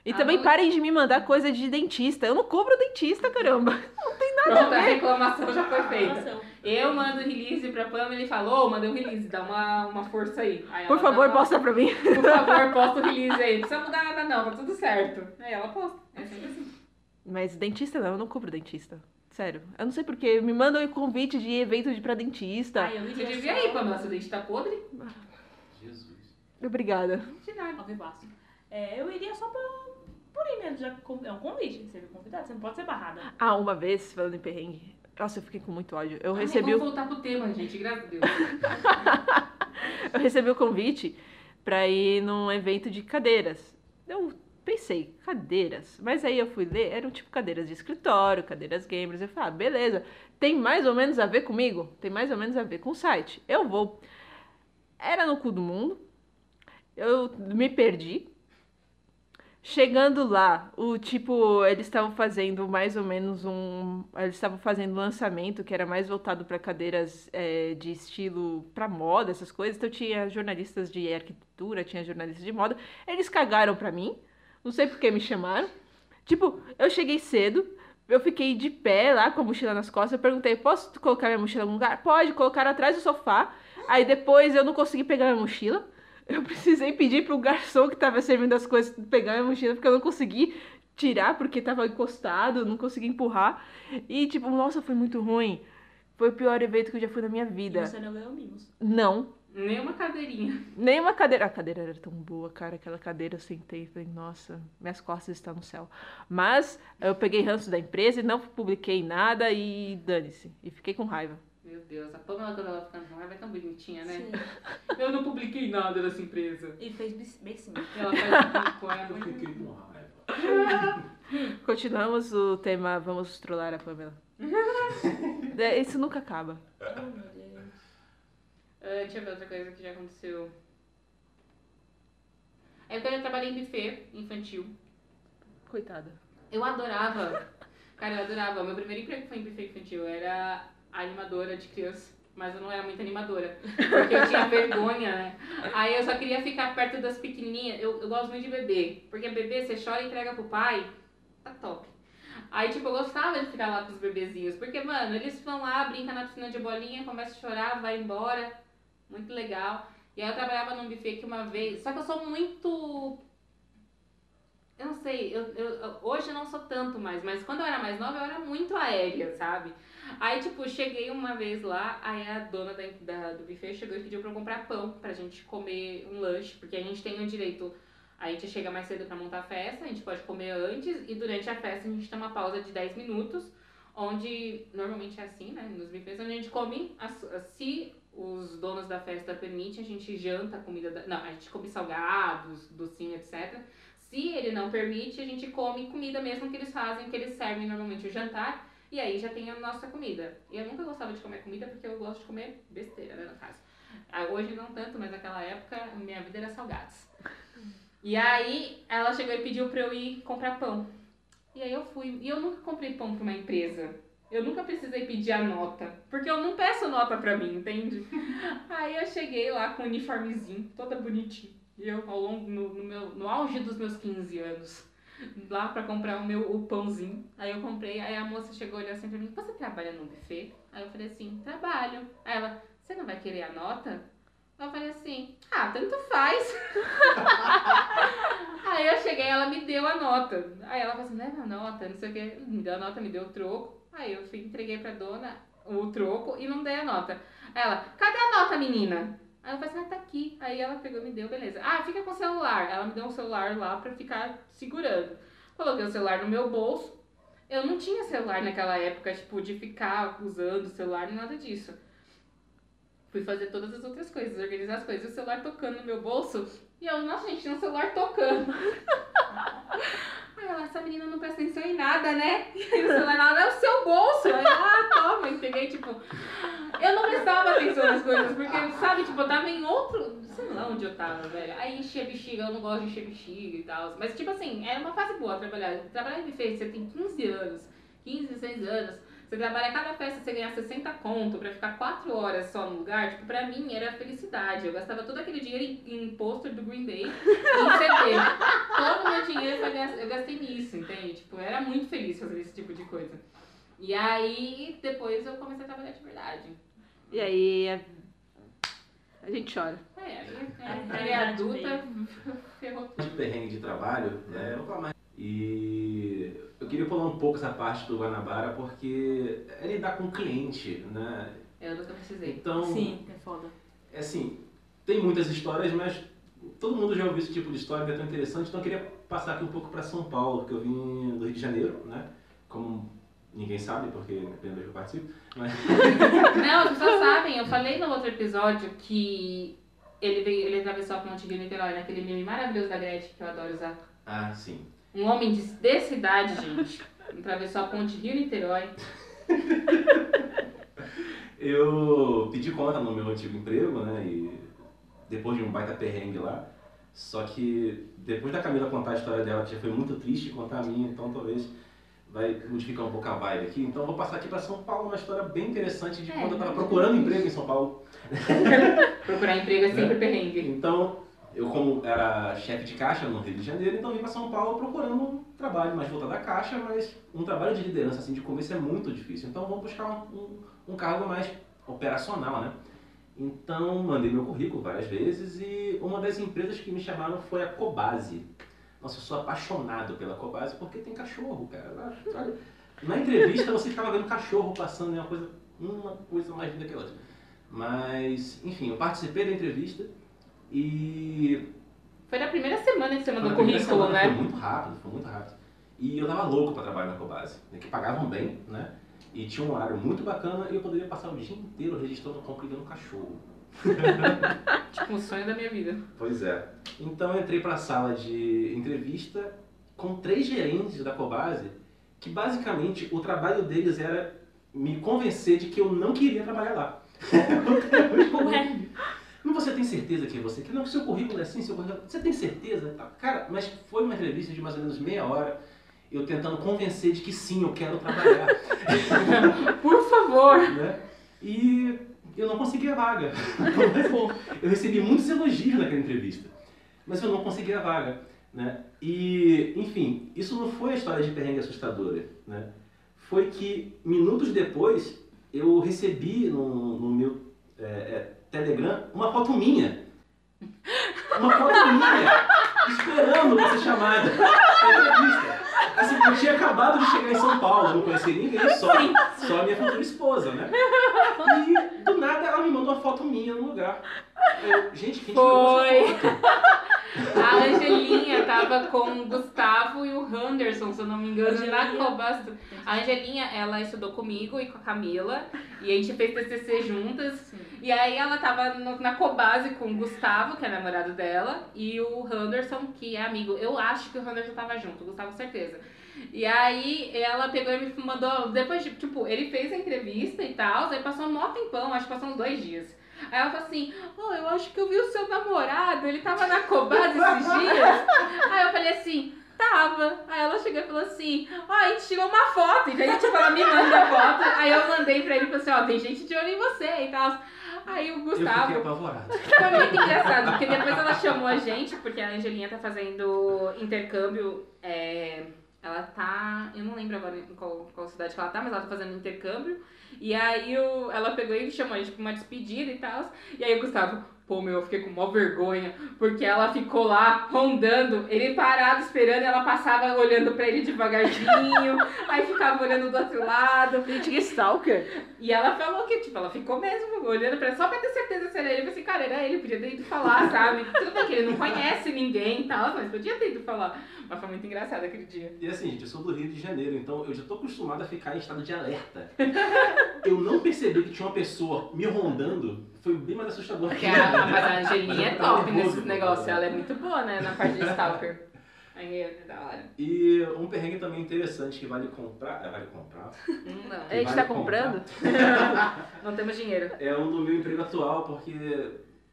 E Ah, também parem de me mandar coisa de dentista. Eu não cobro dentista, caramba. Pronto, a reclamação já foi feita. Eu mando release pra Pamela e ele falou, mandei um release, dá uma, uma força aí. Aí Por favor, posta pra mim. Por favor, posta o release aí. Não precisa mudar nada não, tá tudo certo. Aí ela posta. É sempre assim. Mas dentista não, eu não cobro dentista. Sério. Eu não sei porquê. Me mandam um convite de evento de pra dentista. Ai, eu Você iria devia ir, Pamela, seu dente tá podre? Jesus. Obrigada. Não de nada. É, eu iria só pra, por aí mesmo, já que é um convite. Você é convidado, você não pode ser barrada. Ah, uma vez, falando em perrengue. Nossa, eu fiquei com muito ódio. Eu Ai, recebi, Vamos o, voltar pro tema, gente, graças a Deus. eu recebi o convite pra ir num evento de cadeiras. Eu pensei, cadeiras. Mas aí eu fui ler, eram tipo cadeiras de escritório, cadeiras gamers. Eu falei, ah, beleza. Tem mais ou menos a ver comigo? Tem mais ou menos a ver com o site. Eu vou. Era no cu do mundo. Eu me perdi. Chegando lá, o tipo, eles estavam fazendo mais ou menos um. Eles estavam fazendo um lançamento que era mais voltado para cadeiras é, de estilo para moda, essas coisas. Então tinha jornalistas de arquitetura, tinha jornalistas de moda. Eles cagaram pra mim. Não sei por que me chamaram. Tipo, eu cheguei cedo, Eu fiquei de pé lá com a mochila nas costas. Eu perguntei: posso colocar minha mochila em algum lugar? Pode, colocar atrás do sofá. Aí depois eu não consegui pegar minha mochila. Eu precisei pedir pro garçom que tava servindo as coisas pegar minha mochila, porque eu não consegui tirar, porque tava encostado, não consegui empurrar. E, tipo, nossa, foi muito ruim. Foi o pior evento que eu já fui na minha E vida. você não ganhou mimos. Não, Nem uma cadeirinha. nem uma cadeira. A cadeira era tão boa, cara. Aquela cadeira eu sentei e falei, nossa, minhas costas estão no céu. Mas eu peguei ranço da empresa e não publiquei nada e dane-se. E fiquei com raiva. Meu Deus, a Pamela quando ela fica com raiva é tão bonitinha, né? Sim. Eu não publiquei nada dessa empresa. E fez bes- beicinho. Ela faz um poema. Eu fiquei com raiva. Continuamos o tema Vamos trollar a Pamela. É, Isso nunca acaba. Oh, meu Deus. Ah, deixa eu ver outra coisa que já aconteceu. É quando eu trabalhei em buffet infantil. Coitada. Eu adorava. Cara, eu adorava. Meu primeiro emprego foi em buffet infantil. Eu era animadora de criança. Mas eu não era muito animadora. Porque eu tinha vergonha, né? Aí eu só queria ficar perto das pequenininhas. Eu, eu gosto muito de bebê. Porque bebê, você chora e entrega pro pai. Tá top. Aí, tipo, eu gostava de ficar lá com os bebezinhos. Porque, mano, eles vão lá, brincam na piscina de bolinha, começam a chorar, vai embora. Muito legal. E aí eu trabalhava num buffet que uma vez. Só que eu sou muito eu não sei, eu, eu- hoje eu não sou tanto mais, mas quando eu era mais nova eu era muito aérea, sabe? Aí, tipo, cheguei uma vez lá, aí a dona da, da- do buffet chegou e pediu pra eu comprar pão pra gente comer um lanche, porque a gente tem o direito, a gente chega mais cedo pra montar a festa, a gente pode comer antes, e durante a festa a gente tem uma pausa de 10 minutos, onde normalmente é assim, né? Nos buffets, onde a gente come, as- se os donos da festa permitem, a gente janta a comida, da, não, a gente come salgados, docinho, etc. Se ele não permite, a gente come comida mesmo que eles fazem, que eles servem normalmente o jantar. E aí já tem a nossa comida. E eu nunca gostava de comer comida porque eu gosto de comer besteira, né, no caso. Ah, Hoje não tanto, mas naquela época minha vida era salgados. E aí ela chegou e pediu pra eu ir comprar pão. E aí eu fui. E eu nunca comprei pão pra uma empresa. Eu nunca precisei pedir a nota. Porque eu não peço nota pra mim, entende? Aí eu cheguei lá com o uniformezinho, toda bonitinha. E eu, ao longo, no, no meu, no auge dos meus 15 anos, lá pra comprar o meu o pãozinho. Aí eu comprei, aí a moça chegou e olhou assim pra mim, você trabalha no buffet? Aí eu falei assim, trabalho. Aí ela, você não vai querer a nota? Eu falei assim, ah, tanto faz. aí eu cheguei, ela me deu a nota. Aí ela falou assim, leva a nota, não sei o que. Me deu a nota, me deu o troco. Aí eu fui, entreguei pra dona o troco e não dei a nota. Aí ela, cadê a nota, menina? Aí eu falei assim, ah, tá aqui. Aí ela pegou me deu, beleza. Ah, fica com o celular. Ela me deu um celular lá pra ficar segurando. Coloquei o celular no meu bolso. Eu não tinha celular naquela época, tipo, de ficar usando o celular, nada disso. Fui fazer todas as outras coisas, organizar as coisas. O celular tocando no meu bolso. E eu, nossa, gente, tinha um celular tocando. Aí ela, essa menina não presta atenção em nada, né? E aí o celular é o seu bolso. Aí ah, toma. Peguei, tipo... Eu não prestava atenção nas coisas, porque, sabe, tipo, eu tava em outro... Sei lá onde eu tava, velho. Aí enchia bexiga, eu não gosto de encher bexiga e tal. Mas, tipo assim, era uma fase boa trabalhar. Trabalhar em buffet, você tem 15 anos, 15, 16 anos. Você trabalha cada festa, você ganha 60 conto pra ficar 4 horas só no lugar. Tipo, pra mim era felicidade. Eu gastava todo aquele dinheiro em, em pôster do Green Day em CD. todo o meu dinheiro eu gastei nisso, entende? Tipo, eu era muito feliz fazer esse tipo de coisa. E aí, depois eu comecei a trabalhar de verdade. E aí a, a gente chora. É, aí, É, aí é, adulta ferrou tudo. de perrengue de trabalho, né? Eu vou falar mais. E eu queria pular um pouco essa parte do Guanabara porque é lidar com o cliente, né? Eu nunca precisei. Então, Sim, é foda. é assim, tem muitas histórias, mas todo mundo já ouviu esse tipo de história que é tão interessante, então eu queria passar aqui um pouco para São Paulo, porque eu vim do Rio de Janeiro, né? Como ninguém sabe, porque é a primeira vez que eu participo, mas Não, as pessoas sabem, eu falei no outro episódio que ele veio, ele atravessou a ponte de Niterói, naquele meme maravilhoso da Gretchen que eu adoro usar. ah, sim. Um homem de, de cidade, gente, atravessou a ponte Rio-Niterói. Eu pedi conta no meu antigo emprego, né? E depois de um baita perrengue lá. Só que depois da Camila contar a história dela, que já foi muito triste contar a minha, então talvez vai modificar um pouco a vibe aqui. Então eu vou passar aqui para São Paulo, uma história bem interessante de É, quando eu estava mas- procurando emprego em São Paulo. Procurar emprego é sempre perrengue. Então, eu como era chefe de caixa no Rio de Janeiro, então vim para São Paulo procurando um trabalho mais voltado à caixa, mas um trabalho de liderança assim de começo é muito difícil. Então vamos buscar um, um, um cargo mais operacional, né? Então mandei meu currículo várias vezes e uma das empresas que me chamaram foi a Cobase. Nossa, eu sou apaixonado pela Cobase porque tem cachorro, cara. Na entrevista você ficava vendo cachorro passando, é uma coisa, uma coisa mais linda que a outra. Mas, enfim, eu participei da entrevista e. Foi na primeira semana que você mandou currículo, né? Foi muito rápido, foi muito rápido. E eu tava louco pra trabalhar na Cobase, né, que pagavam bem, né? E tinha um horário muito bacana e eu poderia passar o dia inteiro registrando compra e dando cachorro. Tipo, um sonho da minha vida. Pois é. Então eu entrei para a sala de entrevista com três gerentes da Cobase, que basicamente o trabalho deles era me convencer de que eu não queria trabalhar lá. Ué. Não você tem certeza que você quer? Não, seu currículo é assim, seu currículo... Você tem certeza? Tá, Cara, mas foi uma entrevista de mais ou menos meia hora, eu tentando convencer de que sim, eu quero trabalhar. Por favor! né? E eu não consegui a vaga. eu recebi muitos elogios naquela entrevista, mas eu não consegui a vaga. Né? E, enfim, isso não foi a história de perrengue assustadora. Né? Foi que, minutos depois, eu recebi no, no meu é, é, Telegram uma foto minha. Uma foto minha, esperando pra ser chamada entrevista. Assim, eu tinha acabado de chegar em São Paulo, não conhecia ninguém, só, só a minha futura esposa, né? E do nada ela me mandou uma foto minha no lugar. Eu, gente, quem tirou Foi. essa foto? A Angelinha tava com o Gustavo e o Henderson, se eu não me engano, na Angelinha. Cobasto. A Angelinha, ela estudou comigo e com a Camila, e a gente fez TCC juntas. Sim. E aí ela tava no- na Cobase com o Gustavo, que é namorado dela, e o Henderson, que é amigo. Eu acho que o Henderson tava junto, o Gustavo certeza. E aí ela pegou e me mandou, depois de, tipo, ele fez a entrevista e tal, aí passou um mó tempão, acho que passou uns dois dias. Aí ela falou assim, oh, eu acho que eu vi o seu namorado, ele tava na Cobase esses dias. aí eu falei assim, tava. Aí ela chegou e falou assim, ó, a gente tirou uma foto. E aí, tipo, ela me manda a foto. Aí eu mandei pra ele e falei assim, ó, tem gente de olho em você e tal. Aí o Eu fiquei Gustavo. apavorado. Foi muito engraçado, porque depois ela chamou a gente, porque a Angelinha tá fazendo intercâmbio. é, ela tá. Eu não lembro agora em qual, qual cidade que ela tá, mas ela tá fazendo intercâmbio. E aí o, ela pegou e chamou a gente pra uma despedida e tal. E aí o Gustavo, pô, meu, eu fiquei com mó vergonha, porque ela ficou lá rondando, ele parado esperando, ela passava olhando pra ele devagarzinho, aí ficava olhando do outro lado. Gente, que stalker. E ela falou que, tipo, ela ficou mesmo olhando pra ele, só pra ter certeza se era ele. Eu falei assim, cara, era ele, podia ter ido falar, sabe? Tudo bem que ele não conhece ninguém e tal, mas podia ter ido falar. Mas foi muito engraçado aquele dia. E assim, gente, eu sou do Rio de Janeiro, então eu já tô acostumado a ficar em estado de alerta. Eu não percebi que tinha uma pessoa me rondando, foi bem mais assustador. Porque a, mas a Angelinha é tava top nervoso, nesses pô. negócios, ela é muito boa, né, na parte de stalker. Aí é da hora. E um perrengue também interessante que vale comprar. É, vale comprar. Não. A gente tá comprando? Não temos dinheiro. É um do meu emprego atual, porque,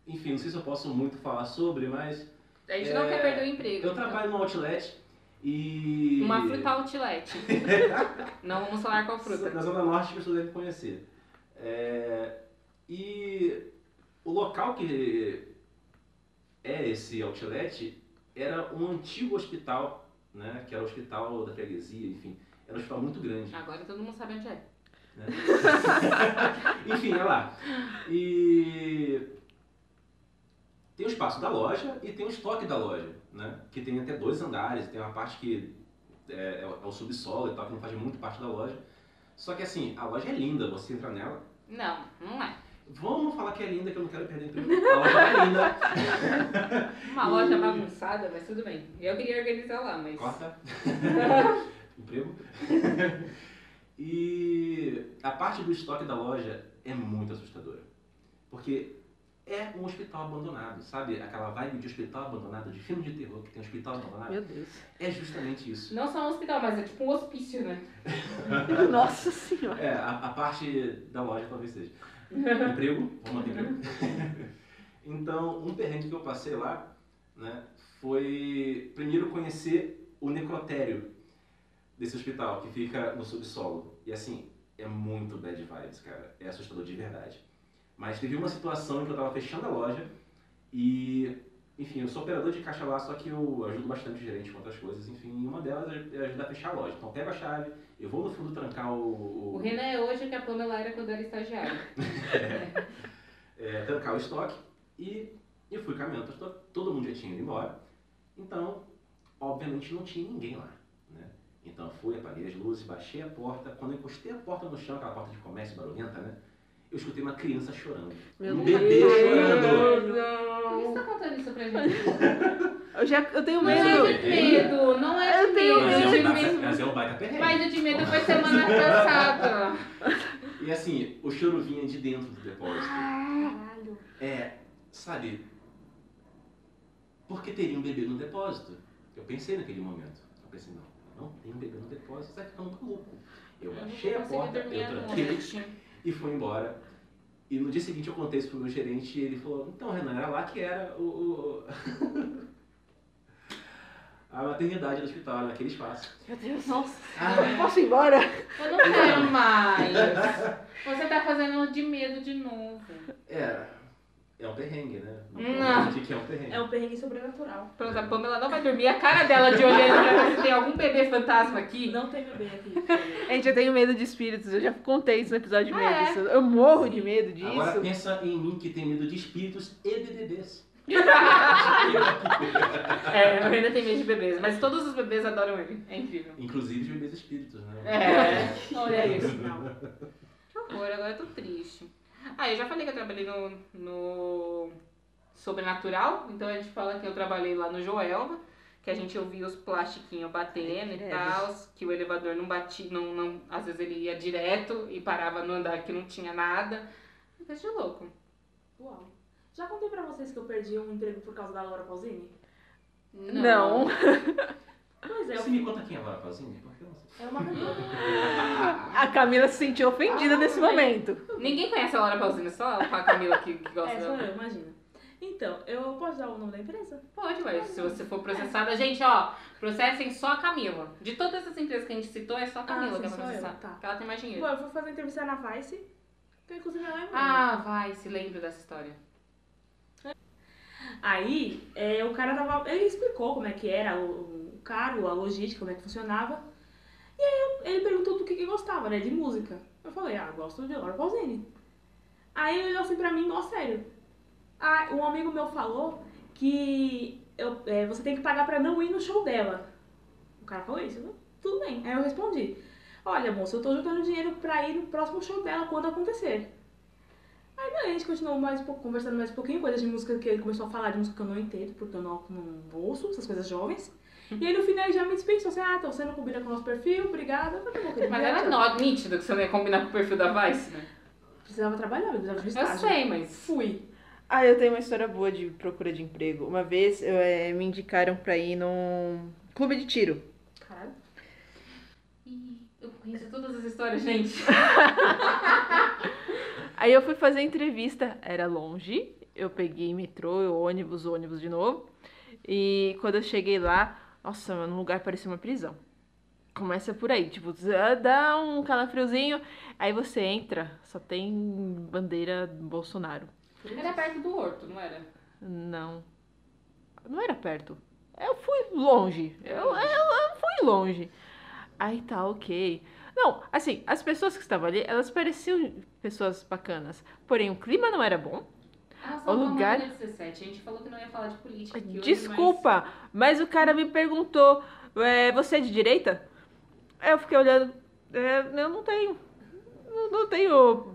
enfim, não sei se eu posso muito falar sobre, mas A gente não É, quer perder o emprego. eu trabalho no outlet e. Uma fruta outlet. não vamos falar qual fruta. Na Zona Norte as pessoas devem conhecer. É, e o local que é esse outlet era um antigo hospital, né? Que era o hospital da freguesia, enfim. Era um hospital muito grande. Agora todo mundo sabe onde é. né? enfim, é lá. E tem o espaço da loja e tem o estoque da loja, né? Que tem até dois andares, tem uma parte que é, é o- é o subsolo e tal, que não faz muito parte da loja. Só que assim, a loja é linda, você entra nela. Não, não é. Vamos falar que é linda, que eu não quero perder emprego. A loja é linda. Uma loja bagunçada, mas tudo bem. Eu queria organizar lá, mas. Corta. Emprego. E a parte do estoque da loja é muito assustadora. Porque é um hospital abandonado, sabe? Aquela vibe de hospital abandonado, de filme de terror que tem um hospital abandonado. Meu Deus. É justamente isso. Não só um hospital, mas é tipo um hospício, né? Nossa senhora. É, a, a parte da loja talvez seja. Emprego, vamos manter emprego. Então, um perrengue que eu passei lá, né, foi primeiro conhecer o necrotério desse hospital, que fica no subsolo. E assim, é muito bad vibes, cara. É assustador de verdade. Mas teve uma situação em que eu tava fechando a loja e enfim, eu sou operador de caixa lá, só que eu ajudo bastante o gerente com outras coisas. Enfim, uma delas é ajudar a fechar a loja. Então, pego a chave, eu vou no fundo trancar o... O Renan é hoje o que a Pamela era quando era estagiária. é, trancar o estoque e eu fui caminhando estoque. Todo mundo já tinha ido embora. Então, obviamente, não tinha ninguém lá. Né? Então, fui, apaguei as luzes, baixei a porta. Quando eu encostei a porta no chão, aquela porta de comércio barulhenta, né? Eu escutei uma criança chorando. Meu um Deus. bebê chorando. Por que você tá contando isso pra gente? Eu já eu tenho Não é medo. de medo, não é de Eu tenho medo. Mas é, de um, medo. mas é um baita perrengue. Mas de medo foi semana passada. E assim, o choro vinha de dentro do depósito. Caralho. É, sabe, por que teria um bebê no depósito? Eu pensei naquele momento. Eu pensei, não, não tem um bebê no depósito, ficar um maluco. Eu Eu baixei a porta, eu tranquei. E fui embora. E no dia seguinte eu contei isso pro meu gerente e ele falou, então Renan, era lá que era o... o- a maternidade do hospital, naquele espaço. Meu Deus. Nossa. Eu posso ir embora? Eu não quero mais. Você tá fazendo de medo de novo. É, é um perrengue, né? Não. O que é um perrengue? É um perrengue sobrenatural. Pronto, a Pamela não vai dormir. A cara dela de olhando pra ver se tem algum bebê fantasma aqui. Não tem bebê aqui. Gente, eu tenho medo de espíritos. Eu já contei isso no episódio de Ah, medo. é? Eu morro de medo disso. Agora pensa em mim que tem medo de espíritos e de bebês. É, o Renan tem medo de bebês, mas todos os bebês adoram ele. É incrível. Inclusive de bebês espíritos, né? É. Olha isso. Não. Que horror, agora eu tô triste. Ah, eu já falei que eu trabalhei no, no Sobrenatural, então a gente fala que eu trabalhei lá no Joelma, que a gente ouvia os plastiquinhos batendo e tal, que o elevador não batia, não, não, às vezes ele ia direto e parava no andar que não tinha nada. Coisa de louco. Uau. Já contei pra vocês que eu perdi um emprego por causa da Laura Pausini? Não. Pois é, Você me conta quem é a Pausini? Porque eu não sei. É uma. A Camila se sentiu ofendida nesse momento. Ninguém conhece a Laura Pausini, só a Camila que, que gosta É, sou dela. eu, imagina. Então, eu posso dar o nome da empresa? Pode, ué. Se você for processada, gente, ó, processem só a Camila. De todas essas empresas que a gente citou, é só a Camila Ah, que sim, vai só eu, processar. tá. Porque ela tem mais dinheiro. Bom, eu fui fazer entrevista na Vice, que eu inclusive ela é Ah, vai, se lembra dessa história. Aí, é, o cara tava. Ele explicou como é que era o, o cargo, a logística, como é que funcionava. E aí eu- ele perguntou do que, que gostava, né? De música. Eu falei, ah, gosto de Laura Pausini. Aí ele olhou assim pra mim, mó sério. Ah, um amigo meu falou que eu, é, você tem que pagar pra não ir no show dela. O cara falou isso, eu, tudo bem. Aí eu respondi, olha moça, eu tô juntando dinheiro pra ir no próximo show dela quando acontecer. Aí daí a gente continuou mais um pouco, conversando mais um pouquinho, coisas de música que ele começou a falar de música que eu não entendo, porque eu não, não ouço essas coisas jovens. E aí no final ele já me dispensou assim, ah, então você não combina com o nosso perfil, obrigada. Eu falei, "Tá bom, querido, Mas era obrigada." nó- nítido que você não ia combinar com o perfil da Vice, né? Precisava trabalhar, eu precisava de um Eu estágio. sei, mas. Fui. Ah, eu tenho uma história boa de procura de emprego. Uma vez eu, eh, me indicaram pra ir num clube de tiro. Caralho. Ih, eu conheço todas as histórias, gente. Aí eu fui fazer entrevista, era longe. Eu peguei metrô, ônibus, ônibus de novo. E quando eu cheguei lá, nossa, mano, o lugar parecia uma prisão. Começa por aí, tipo, dá um calafriozinho, aí você entra, só tem bandeira Bolsonaro. Era perto do horto, não era? Não. Não era perto. Eu fui longe. Eu, eu, eu fui longe. Aí tá, ok. Não, assim, as pessoas que estavam ali, elas pareciam pessoas bacanas. Porém, o clima não era bom. Ah, O lugar- 17. A gente falou que não ia falar de política aqui hoje, Desculpa, mas o cara me perguntou: é, você é de direita? Eu fiquei olhando. "É, eu não tenho. Não, não tenho.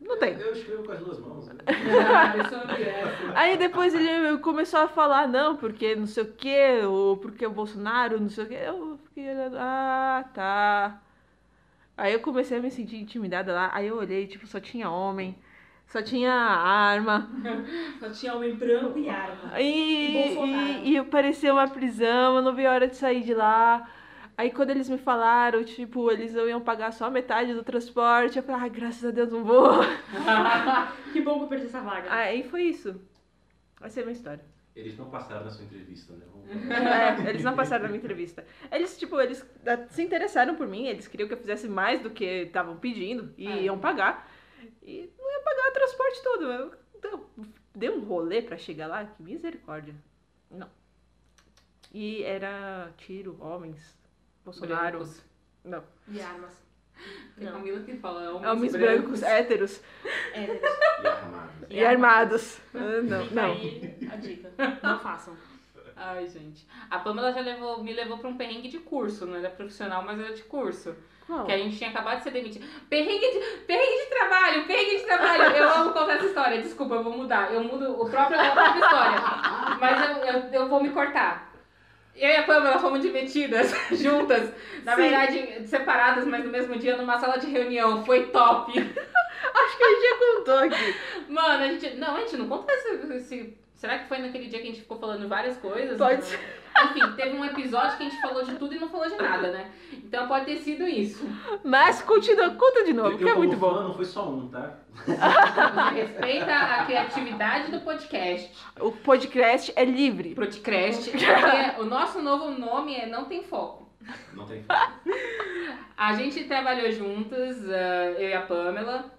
Não tenho. Eu escrevo com as duas mãos. né? Mas... Ah, eu. Aí depois ele começou a falar, não, porque não sei o que, ou porque o Bolsonaro, não sei o que. Eu fiquei olhando, ah, tá. Aí eu comecei a me sentir intimidada lá. Aí eu olhei, tipo, só tinha homem, só tinha arma. Só tinha homem branco e arma. E, E e, e parecia uma prisão, eu não vi a hora de sair de lá. Aí quando eles me falaram, tipo, eles não iam pagar só metade do transporte, eu falei, ah, graças a Deus não vou. que bom que eu perdi essa vaga. Aí foi isso. Essa é a minha história. Eles não passaram na sua entrevista, né? Vamos- É, eles não passaram na minha entrevista. Eles, tipo, eles ah, se interessaram por mim, eles queriam que eu fizesse mais do que estavam pedindo e É. iam pagar. E não ia pagar o transporte todo. Eu, então, deu um rolê pra chegar lá, que misericórdia. Não. E era tiro, homens, Bolsonaro. Brancos. Não. E armas. Tem Não. Camila que fala homens, Homens brancos, héteros É, E armados. e armados. Ah, Não, Fica não. aí a dica. Não façam. Ai, gente. A Pamela já levou, me levou pra um perrengue de curso, não era profissional, mas era de curso. Qual? Que a gente tinha acabado de ser demitido. Perrengue de, perrengue de trabalho, perrengue de trabalho. Eu amo contar essa história, desculpa, eu vou mudar. Eu mudo o próprio, a própria história. Mas eu, eu, eu vou me cortar. Eu e a Pamela fomos demitidas juntas. Na Sim. verdade, separadas, mas no mesmo dia, numa sala de reunião. Foi top. Acho que a gente já contou aqui. Mano, a gente. Não, a gente não conta esse, esse- Será que foi naquele dia que a gente ficou falando várias coisas? Pode ser. Enfim, teve um episódio que a gente falou de tudo e não falou de nada, né? Então pode ter sido isso. Mas continua, conta de novo, Eu, que é muito fã, bom. não foi só um, tá? Respeita a criatividade do podcast. O podcast é livre. Podcast. Porque o nosso novo nome é Não Tem Foco. Não tem A gente trabalhou juntas, ah, eu e a Pamela,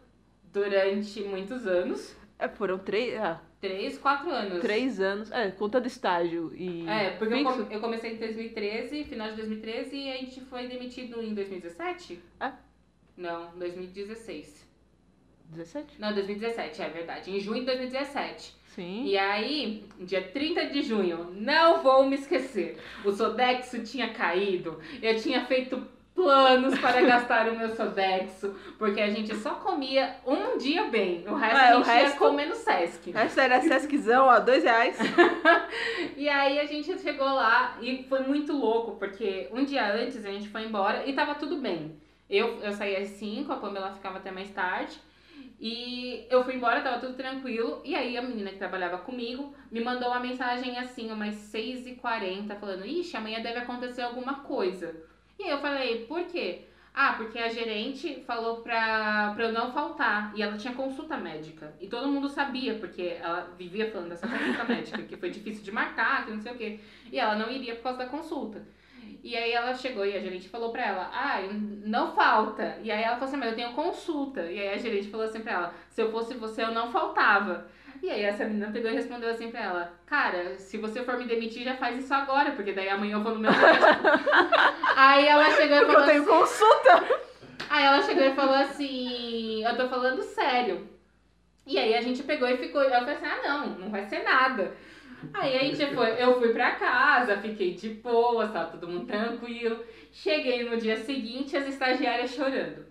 durante muitos anos. É, foram três, ah, Três, quatro anos. três anos, é, contando estágio e É, porque eu, fixo. com- eu comecei em 2013, final de 2013, e a gente foi demitido em 2017? Ah. Não, 2016. 17? Não, 2017, é verdade. Em junho de 2017. Sim. E aí, dia 30 de junho, não vou me esquecer. O Sodexo tinha caído. Eu tinha feito planos para gastar o meu Sodexo, porque a gente só comia um dia bem. O resto É, a o gente ia resto- comer no Sesc. Essa era Sesquizão, ó, dois reais. E aí a gente chegou lá e foi muito louco, porque um dia antes a gente foi embora e tava tudo bem. Eu, eu saí às 5, a Pamela ficava até mais tarde. E eu fui embora, tava tudo tranquilo. E aí a menina que trabalhava comigo me mandou uma mensagem assim, umas 6h40, falando: Ixi, amanhã deve acontecer alguma coisa. E aí eu falei: Por quê? Ah, porque a gerente falou pra, pra eu não faltar. E ela tinha consulta médica. E todo mundo sabia, porque ela vivia falando dessa consulta médica, que foi difícil de marcar, que não sei o quê. E ela não iria por causa da consulta. E aí ela chegou e a gerente falou pra ela, ah, não falta. E aí ela falou assim, mas eu tenho consulta. E aí a gerente falou assim pra ela, se eu fosse você, eu não faltava. E aí essa menina pegou e respondeu assim pra ela, cara, se você for me demitir, já faz isso agora, porque daí amanhã eu vou no meu aí ela chegou e falou eu tenho assim, consulta. Aí ela chegou e falou assim: Eu tô falando sério. E aí a gente pegou e ficou. Ela falou assim: Ah, não, não vai ser nada. Aí a gente foi, eu fui pra casa, fiquei de boa, tava todo mundo tranquilo. Cheguei no dia seguinte, as estagiárias chorando.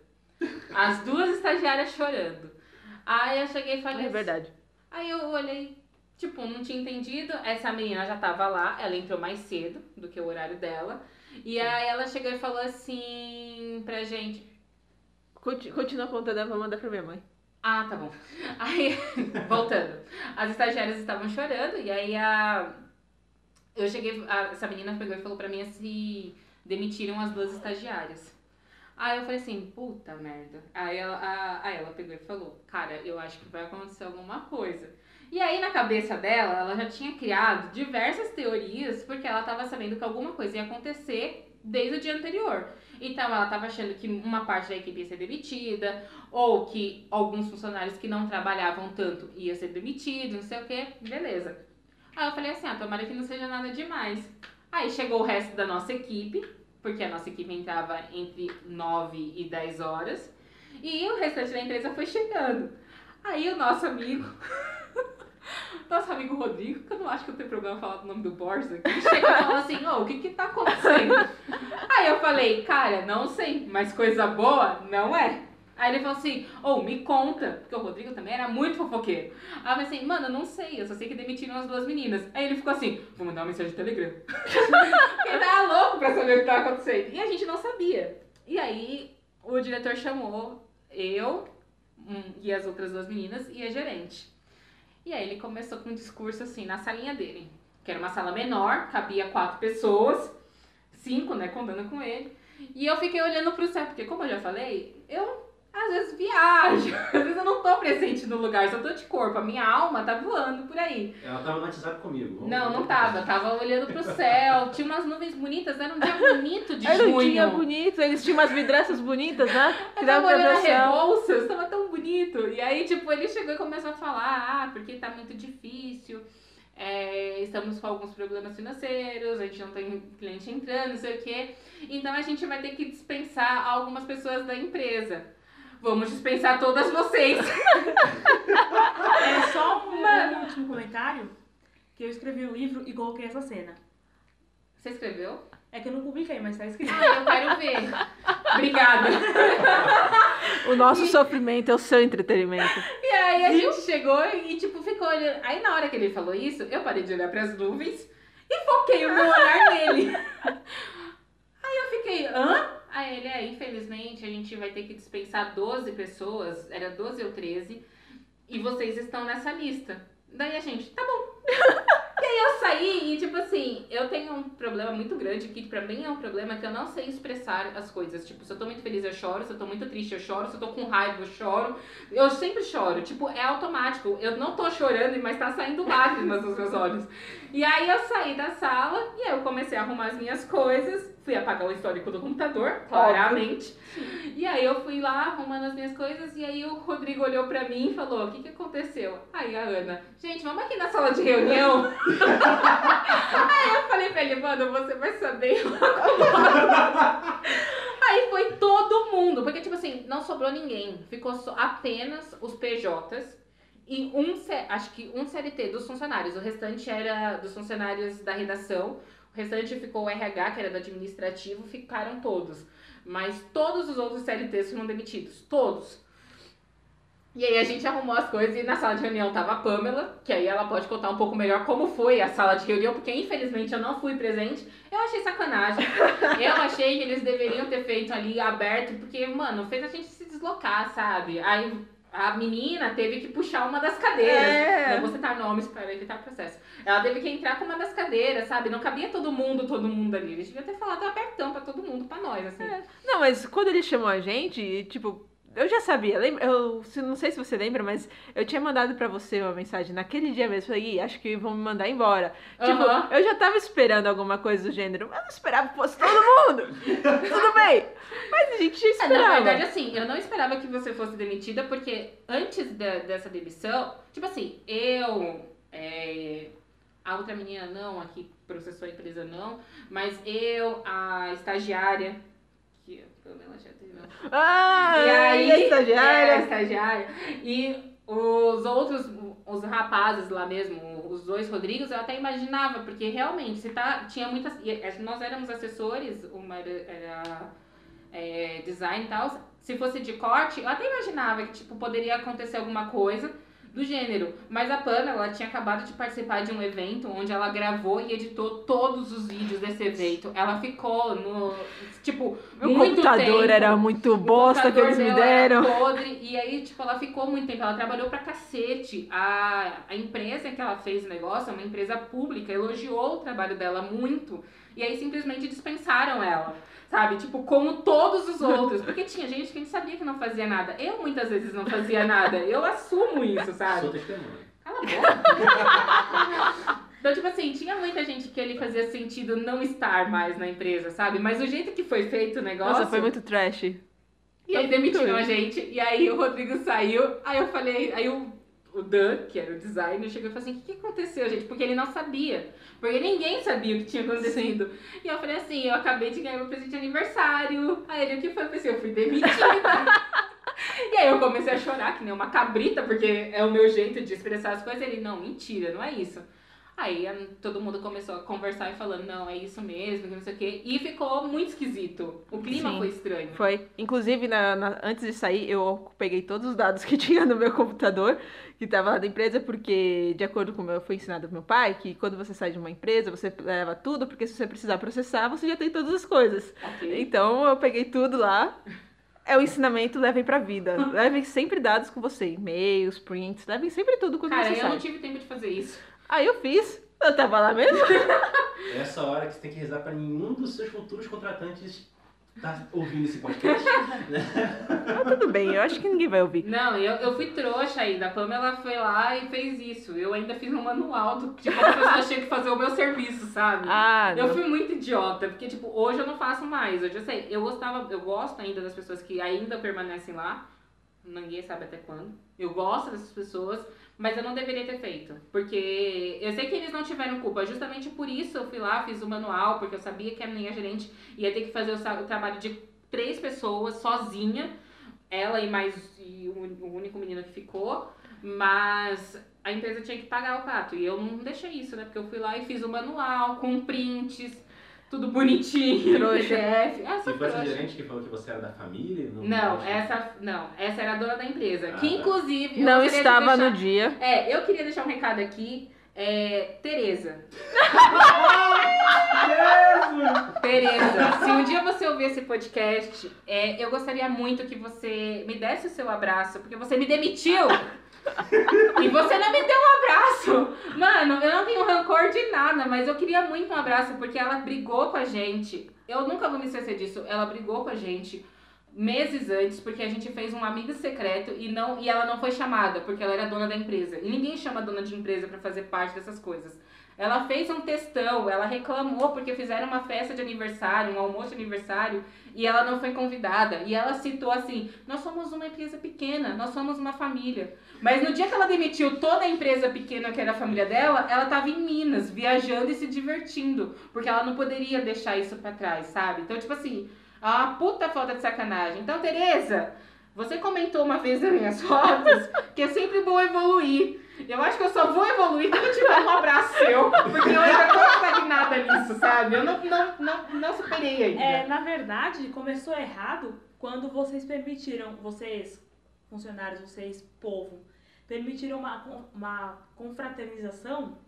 As duas estagiárias chorando. Aí eu cheguei e falei É verdade. Aí eu olhei, tipo, não tinha entendido. Essa menina já tava lá, ela entrou mais cedo do que o horário dela. E aí ela chegou e falou assim pra gente: Conti- Continua contando, eu vou mandar pra minha mãe. Ah, tá bom. Aí, voltando. As estagiárias estavam chorando e aí a. Eu cheguei. a- essa menina pegou e falou pra mim assim: demitiram as duas estagiárias. Aí eu falei assim, puta merda. Aí ela, a- aí ela pegou e falou, cara, eu acho que vai acontecer alguma coisa. E aí na cabeça dela, ela já tinha criado diversas teorias, porque ela tava sabendo que alguma coisa ia acontecer desde o dia anterior. Então ela tava achando que uma parte da equipe ia ser demitida, ou que alguns funcionários que não trabalhavam tanto ia ser demitido, não sei o que, beleza. Aí eu falei assim, ah, tomara que não seja nada demais. Aí chegou o resto da nossa equipe, porque a nossa equipe entrava entre 9 e 10 horas, e o restante da empresa foi chegando. Aí o nosso amigo, nosso amigo Rodrigo, que eu não acho que eu tenho problema falar o nome do Borges aqui, chegou e falou assim, ô, o que que tá acontecendo? Aí eu falei, cara, não sei, mas coisa boa não é. Aí ele falou assim, ô, me conta, porque o Rodrigo também era muito fofoqueiro. Aí eu falei assim, mano, eu não sei, eu só sei que demitiram as duas meninas. Aí ele ficou assim, vou mandar uma mensagem de Telegram. Ele tava louco pra saber o que tava acontecendo. E a gente não sabia. E aí o diretor chamou eu hum, e as outras duas meninas e a gerente. E aí ele começou com um discurso assim, na salinha dele. Que era uma sala menor, cabia quatro pessoas, cinco, né, contando com ele. E eu fiquei olhando pro céu, porque como eu já falei, eu às vezes viajo, às vezes eu não tô presente no lugar, só tô de corpo, a minha alma tá voando por aí. Ela tava no WhatsApp comigo. Não, não tava, tava olhando pro céu, tinha umas nuvens bonitas, era um dia bonito de Era um junho. dia bonito, eles tinham umas vidraças bonitas, né? Que Eu dava tava pra olhando ver a. Rebouças, tava tão bonito. E aí, tipo, ele chegou e começou a falar, ah, porque tá muito difícil, é, estamos com alguns problemas financeiros, a gente não tem cliente entrando, não sei o quê. Então a gente vai ter que dispensar algumas pessoas da empresa. Vamos dispensar todas vocês. É só um, um último comentário que eu escrevi o livro e coloquei essa cena. Você escreveu? É que eu não publiquei, mas tá escrito. Ah, eu quero ver. Obrigada. O nosso sofrimento é o seu entretenimento. E aí a gente chegou e, tipo, ficou olhando. Aí na hora que ele falou isso, eu parei de olhar pras nuvens e foquei o meu olhar nele. Aí eu fiquei, hã? Aí ele, é, infelizmente, a gente vai ter que dispensar 12 pessoas, era 12 ou 13, e vocês estão nessa lista. Daí a gente, tá bom. e aí eu saí e, tipo assim, eu tenho um problema muito grande, que pra mim é um problema que eu não sei expressar as coisas. Tipo, se eu tô muito feliz, eu choro, se eu tô muito triste, eu choro, se eu tô com raiva, eu choro. Eu sempre choro, tipo, é automático. Eu não tô chorando, mas tá saindo lágrimas dos meus olhos. E aí eu saí da sala e aí eu comecei a arrumar as minhas coisas. Fui apagar o histórico do computador, claramente. E aí eu fui lá arrumando as minhas coisas e aí o Rodrigo olhou pra mim e falou: O que, que aconteceu? Aí a Ana, gente, vamos aqui na sala de reunião. aí eu falei pra ele, mano, você vai saber. Aí foi todo mundo, porque tipo assim, não sobrou ninguém. Ficou só apenas os PJs e um, acho que um CLT dos funcionários. O restante era dos funcionários da redação. O restante ficou o RH, que era do administrativo, ficaram todos. Mas todos os outros CLTs foram demitidos. Todos. E aí a gente arrumou as coisas e na sala de reunião tava a Pamela, que aí ela pode contar um pouco melhor como foi a sala de reunião, porque infelizmente eu não fui presente. Eu achei sacanagem. eu achei que eles deveriam ter feito ali aberto, porque, mano, fez a gente se deslocar, sabe? Aí a menina teve que puxar uma das cadeiras. É. Não vou citar nomes para evitar processo. Ela teve que entrar com uma das cadeiras, sabe? Não cabia todo mundo, todo mundo ali. Eles deviam ter falado abertão pra todo mundo, pra nós, assim. Não, mas quando ele chamou a gente, tipo, eu já sabia. Lembra, eu não sei se você lembra, mas eu tinha mandado pra você uma mensagem naquele dia mesmo. Falei, "Ih, acho que vão me mandar embora. Tipo, Aham. eu já tava esperando alguma coisa do gênero. mas Eu não esperava que fosse todo mundo. Tudo bem. Mas a gente já É, esperava. na verdade, assim, eu não esperava que você fosse demitida, porque antes da- dessa demissão, tipo assim, eu, é, a outra menina não, aqui processou a empresa não, mas eu, a estagiária, que pelo menos já não. Ah, E aí, a estagiária. É, a estagiária. E os outros, os rapazes lá mesmo, os dois Rodrigos, eu até imaginava, porque realmente, se tá, tinha muitas. e Nós éramos assessores, uma era, era, é, design e tal. Se fosse de corte, eu até imaginava que tipo, poderia acontecer alguma coisa do gênero. Mas a Pamela ela tinha acabado de participar de um evento onde ela gravou e editou todos os vídeos desse evento. Ela ficou no. Tipo, Meu muito computador tempo. era muito O bosta que eles me deram. podre, e aí, tipo, ela ficou muito tempo. Ela trabalhou pra cacete. A, a empresa que ela fez o negócio é uma empresa pública, elogiou o trabalho dela muito. E aí simplesmente dispensaram ela. Sabe? Tipo, como todos os outros. Porque tinha gente que a gente sabia que não fazia nada. Eu muitas vezes não fazia nada. Eu assumo isso, sabe? Sou testemunha. Cala a boca. Então, tipo assim, tinha muita gente que ele fazia sentido não estar mais na empresa, sabe? Mas o jeito que foi feito o negócio. Nossa, foi muito trash. E aí demitiram a gente, e aí o Rodrigo saiu, aí eu falei, aí o, o Dan, que era o designer, chegou e falou assim, o que, que aconteceu, gente? Porque ele não sabia. Porque ninguém sabia o que tinha acontecido. E eu falei assim, eu acabei de ganhar meu presente de aniversário. Aí ele, o que foi? Eu falei assim, eu fui demitida. e aí eu comecei a chorar, que nem uma cabrita, porque é o meu jeito de expressar as coisas. Ele, não, mentira, não é isso. Aí todo mundo começou a conversar e falando, não, é isso mesmo, que não sei o quê. E ficou muito esquisito. O clima Sim. foi estranho. Foi. Inclusive, na- na- antes de sair, eu peguei todos os dados que tinha no meu computador, que tava lá da empresa, porque, de acordo com o meu, foi ensinado pro meu pai, que quando você sai de uma empresa, você leva tudo, porque se você precisar processar, você já tem todas as coisas. Ok. Então, eu peguei tudo lá. É o ensinamento, levem pra vida. Levem sempre dados com você, e-mails, prints, levem sempre tudo quando Cara, você eu sai. não tive tempo de fazer isso. Aí eu fiz. Eu tava lá mesmo. É essa hora que você tem que rezar pra nenhum dos seus futuros contratantes tá ouvindo esse podcast, Mas tudo bem, eu acho que ninguém vai ouvir. Não, eu, eu fui trouxa ainda. A Pamela foi lá e fez isso. Eu ainda fiz um manual do, de como as pessoas tinham que fazer o meu serviço, sabe? Ah, Eu não. fui muito idiota, porque, tipo, hoje eu não faço mais. Hoje eu sei, eu gostava, eu gosto ainda das pessoas que ainda permanecem lá. Ninguém sabe até quando. Eu gosto dessas pessoas, mas eu não deveria ter feito. Porque eu sei que eles não tiveram culpa. Justamente por isso eu fui lá, fiz o manual, porque eu sabia que a minha gerente ia ter que fazer o, trabalho de três pessoas sozinha. Ela e mais e o único menino que ficou. Mas a empresa tinha que pagar o pato. E eu não deixei isso, né? Porque eu fui lá e fiz o manual com prints, tudo bonitinho, no Trouxa. PDF. Ah, E foi essa gerente que falou que você era da família? Não, acho- essa não, essa era a dona da empresa. Ah, que tá. inclusive. eu Não de estava deixar- no dia. É, eu queria deixar um recado aqui. É, Tereza. Tereza, se um dia você ouvir esse podcast, é, eu gostaria muito que você me desse o seu abraço, porque você me demitiu. E você não me deu um abraço. Mano, eu não tenho rancor de nada, mas eu queria muito um abraço, porque ela brigou com a gente. Eu nunca vou me esquecer disso. Ela brigou com a gente meses antes, porque a gente fez um amigo secreto e não e ela não foi chamada, porque ela era dona da empresa. E ninguém chama dona de empresa pra fazer parte dessas coisas. Ela fez um textão, ela reclamou porque fizeram uma festa de aniversário, um almoço de aniversário, e ela não foi convidada. E ela citou assim: Nós somos uma empresa pequena, nós somos uma família. Mas no dia que ela demitiu toda a empresa pequena que era a família dela, ela tava em Minas, viajando e se divertindo. Porque ela não poderia deixar isso pra trás, sabe? Então, tipo assim, é uma puta falta de sacanagem. Então, Tereza, você comentou uma vez nas minhas fotos que é sempre bom evoluir. Eu acho que eu só vou evoluir quando eu tiver um abraço seu. Porque eu ainda tô estagnada nisso, sabe? Eu não, não, não, não superei ainda. É, na verdade, começou errado quando vocês permitiram, vocês, funcionários, vocês, povo, permitiram uma, uma confraternização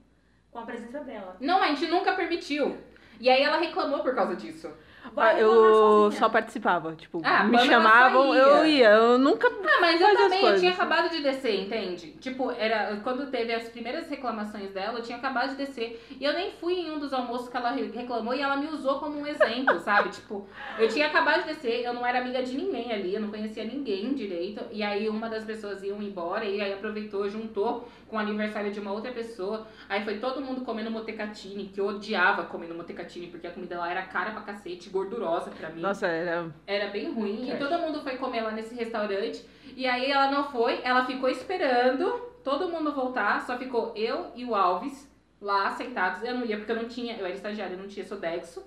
com a presença dela. Não, a gente nunca permitiu. E aí ela reclamou por causa disso. Ah, eu só participava. Tipo, Ah, me chamavam, eu ia. Eu nunca. Ah, mas eu também, eu tinha acabado de descer, entende? Tipo, era quando teve as primeiras reclamações dela, eu tinha acabado de descer. E eu nem fui em um dos almoços que ela re- reclamou e ela me usou como um exemplo, sabe? Tipo, eu tinha acabado de descer, eu não era amiga de ninguém ali, eu não conhecia ninguém direito. E aí uma das pessoas iam embora e aí aproveitou, juntou com o aniversário de uma outra pessoa. Aí foi todo mundo comendo motecatine, que eu odiava comendo motecatine, porque a comida lá era cara pra cacete, gordurosa pra mim. Nossa, era. Era bem ruim. E todo mundo foi comer lá nesse restaurante. E aí ela não foi, ela ficou esperando todo mundo voltar. Só ficou eu e o Alves lá sentados. Eu não ia porque eu não tinha, eu era estagiária, eu não tinha Sodexo.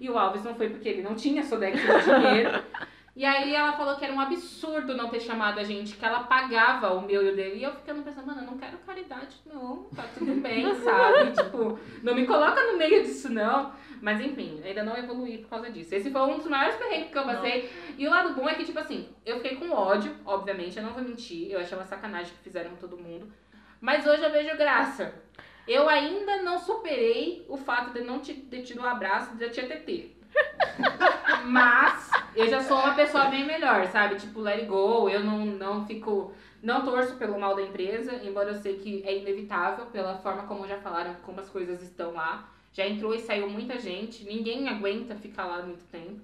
E o Alves não foi porque ele não tinha Sodexo no dinheiro. E aí ela falou que era um absurdo não ter chamado a gente, que ela pagava o meu e o dele. E eu ficando pensando, mano, eu não quero caridade, não. Tá tudo bem, sabe? tipo, não me coloca no meio disso, não. Mas enfim, ainda não evoluí por causa disso. Esse foi um dos maiores perrengues que eu passei. E o lado bom é que, tipo assim, eu fiquei com ódio, obviamente, eu não vou mentir. Eu achei uma sacanagem que fizeram com todo mundo. Mas hoje eu vejo graça. Eu ainda não superei o fato de não te- ter tido o abraço da tia TT. Mas eu já sou uma pessoa bem melhor, sabe? Tipo, let it go, eu não, não fico. Não torço pelo mal da empresa, embora eu sei que é inevitável, pela forma como já falaram, como as coisas estão lá. Já entrou e saiu muita gente, ninguém aguenta ficar lá muito tempo.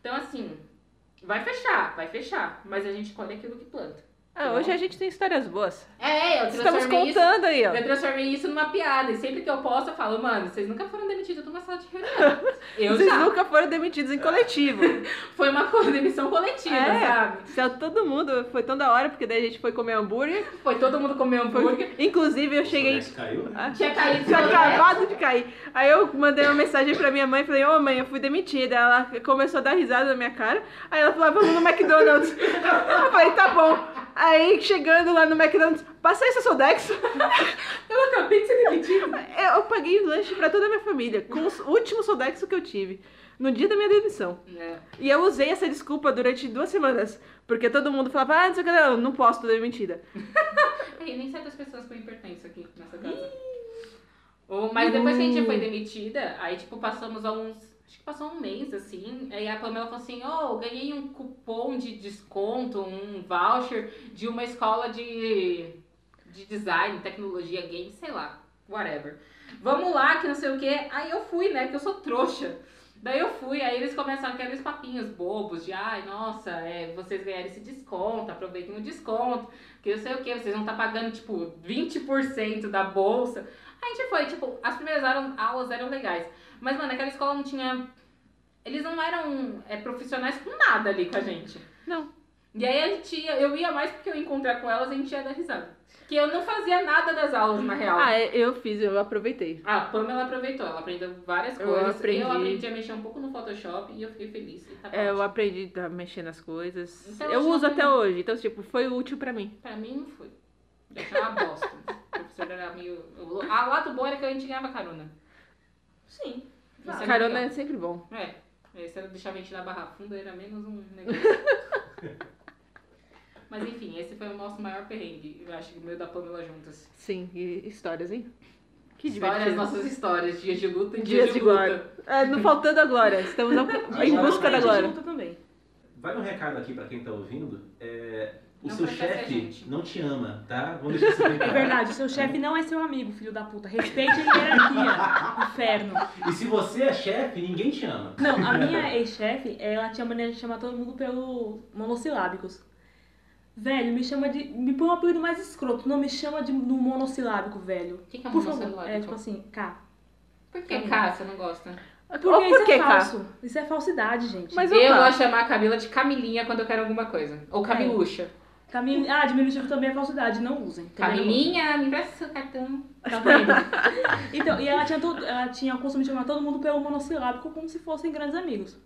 Então, assim, vai fechar, vai fechar, mas a gente colhe aquilo que planta. Ah, hoje a gente tem histórias boas. É, eu Estamos transformei isso contando aí, ó. eu transformei isso numa piada. E sempre que eu posto, eu falo, mano, vocês nunca foram demitidos de uma sala de reunião. Eu Vocês já. nunca foram demitidos em coletivo. Foi uma co- demissão coletiva, É. sabe? Saiu todo mundo, foi tão da hora, porque daí a gente foi comer hambúrguer. Foi todo mundo comer hambúrguer. Inclusive, eu cheguei. Sodex caiu, né? Ah, Tinha caído Tinha acabado de cair. Aí eu mandei uma mensagem pra minha mãe e falei, ô mãe, eu fui demitida. Ela começou a dar risada na minha cara. Aí ela falou, vamos no McDonald's. Eu falei, tá bom. Aí chegando lá no McDonald's, passei esse Sodexo. Eu acabei de ser demitida. Eu, eu paguei lanche pra toda a minha família, com o último Sodexo que eu tive. No dia da minha demissão. É. E eu usei essa desculpa durante duas semanas. Porque todo mundo falava, ah, não sei o que, não, não posso, tô demitida. Ei, nem certas pessoas com hipertenso aqui nessa casa. Ou- Mas depois que a gente foi demitida, aí tipo, passamos alguns. Acho que passou um mês, assim. Aí a Pamela falou assim, oh, ganhei um cupom de desconto, um voucher de uma escola de, de design, tecnologia, games, sei lá, whatever. Vamos lá, que não sei o quê. Aí eu fui, né? Que eu sou trouxa. Daí eu fui, aí eles começaram aqueles papinhos bobos de ai, nossa, é, vocês ganharam esse desconto, aproveitem o desconto, que eu sei o que, vocês vão estar pagando tipo 20% da bolsa. A gente foi, tipo, as primeiras aulas eram legais. Mas, mano, aquela escola não tinha. Eles não eram é, profissionais com nada ali com a gente. Não. E aí a gente ia, eu ia mais porque eu ia encontrar com elas e a gente ia dar risada. Que eu não fazia nada das aulas, na real. Ah, é, eu fiz, eu aproveitei. A Pamela aproveitou, ela aprendeu várias Eu coisas. aprendi. Eu aprendi a mexer um pouco no Photoshop e eu fiquei feliz. Tá É, eu aprendi a mexer nas coisas. Então, eu uso até hoje, então, tipo, foi útil pra mim. Pra mim não foi. Achei uma bosta. o professor era meio. o- A lado bom era que a gente ganhava carona. Sim. Isso era Carona legal. é sempre bom. É. Esse era deixar a gente na barra funda, era menos um negócio. Mas enfim, esse foi o nosso maior perrengue. Eu acho que o meu da Pamela juntas. Sim, e histórias, hein? Que Histórias, divertido. nossas histórias, dias de luta e Dias dias de de luta. glória. É, não faltando a glória. Estamos em Agora busca da A glória. luta também. Vale um recado aqui pra quem tá ouvindo. É, o Não seu chefe não te ama, tá? Vamos deixar isso bem É claro. verdade, o seu chefe não é seu amigo, filho da puta. Respeite a hierarquia. Inferno. E se você é chefe, ninguém te ama. Não, a minha ex-chefe, ela tinha maneira de chamar todo mundo pelo monossilábicos. Velho, me chama de. Me põe um apelido mais escroto. Não me chama de no monossilábico, velho. O que, que é Por monossilábico? favor. É tipo assim, K. Por que K você não gosta? Porque Ou isso por que, é cara? falso. Isso é falsidade, gente. Mas Eu gosto de chamar a Camila de Camilinha quando eu quero alguma coisa. Ou Camiluxa. Camil... Ah, diminutivo também é falsidade, não usem. Também não me empresta seu cartão. Tá? Então, e ela tinha, todo, ela tinha o costume de chamar todo mundo pelo monossilábico como se fossem grandes amigos.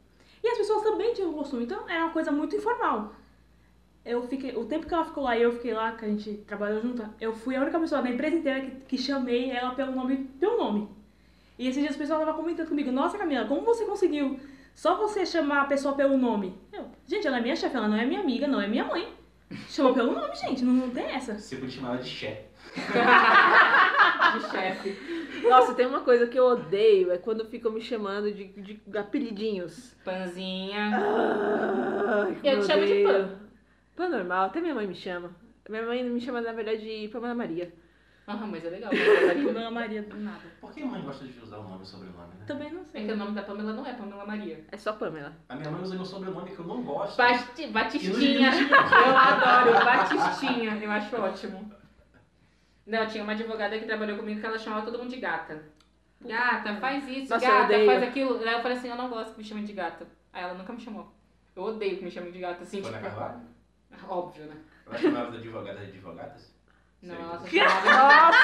E as pessoas também tinham o costume, então era uma coisa muito informal. Eu fiquei, o tempo que ela ficou lá e eu fiquei lá, que a gente trabalhou junto, eu fui a única pessoa da empresa inteira que, que chamei ela pelo nome, pelo nome. E esses dias as pessoas estavam comentando comigo, nossa Camila, como você conseguiu só você chamar a pessoa pelo nome? Eu, gente, ela é minha chefe, ela não é minha amiga, não é minha mãe. Chama pelo nome, gente, não, não tem essa. Você podia chamar ela de chefe. De chefe. Nossa, tem uma coisa que eu odeio, é quando ficam me chamando de, de apelidinhos. Panzinha. Ai, como Eu te chamo de. Pan. Pan normal, até minha mãe me chama. Minha mãe me chama, na verdade, de Pamela Maria. Ah, mas é legal. É Pamela Maria do nada. Por que a mãe gosta de usar o nome e o sobrenome, né? Também não sei. que o nome da Pamela não é Pamela Maria. É só Pamela. A minha mãe usa meu sobrenome que eu não gosto. No Batistinha. Eu adoro Batistinha. Eu acho ótimo. Não, tinha uma advogada que trabalhou comigo que ela chamava todo mundo de gata. Gata, faz isso, Nossa, gata, faz aquilo. Aí eu falei assim, eu não gosto que me chamem de gata. Aí ela nunca me chamou. Eu odeio que me chamem de gata, assim, Foi na tipo. Carvalho? Óbvio, né? Ela chamava de advogada de advogadas? Nossa. Nossa!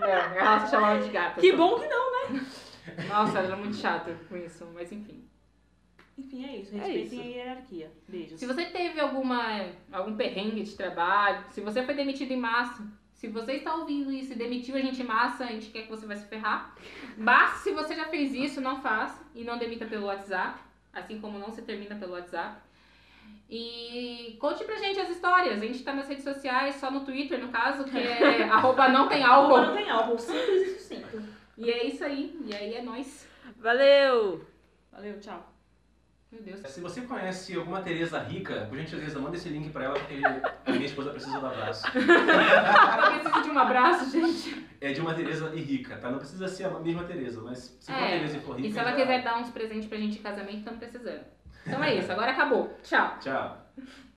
Não, ela se chamava de gata. Que só. bom que não. Nossa, ela era muito chata com isso, mas enfim. Enfim, é isso. É Respeitem isso. a hierarquia. Beijos. Se você teve alguma, algum perrengue de trabalho, se você foi demitido em massa, se você está ouvindo isso e demitiu a gente em massa, a gente quer que você vai se ferrar. Mas se você já fez isso, não faça e não demita pelo WhatsApp, assim como não se termina pelo WhatsApp. E conte pra gente as histórias. A gente tá nas redes sociais, só no Twitter, no caso, que é arroba não tem Álcool não tem álcool. Simples e sucinto. E é isso aí. E aí é nóis. Valeu! Valeu, tchau. Meu Deus. Se você conhece alguma Tereza rica, por gentileza, manda esse link pra ela, porque a minha esposa precisa do abraço. Eu preciso de um abraço, gente. É de uma Tereza e rica, tá? Não precisa ser a mesma Tereza, mas se for É, Tereza e for rica. E se ela já- quiser dar uns presentes pra gente de casamento, estamos precisando. Então é isso, agora acabou. Tchau. Tchau.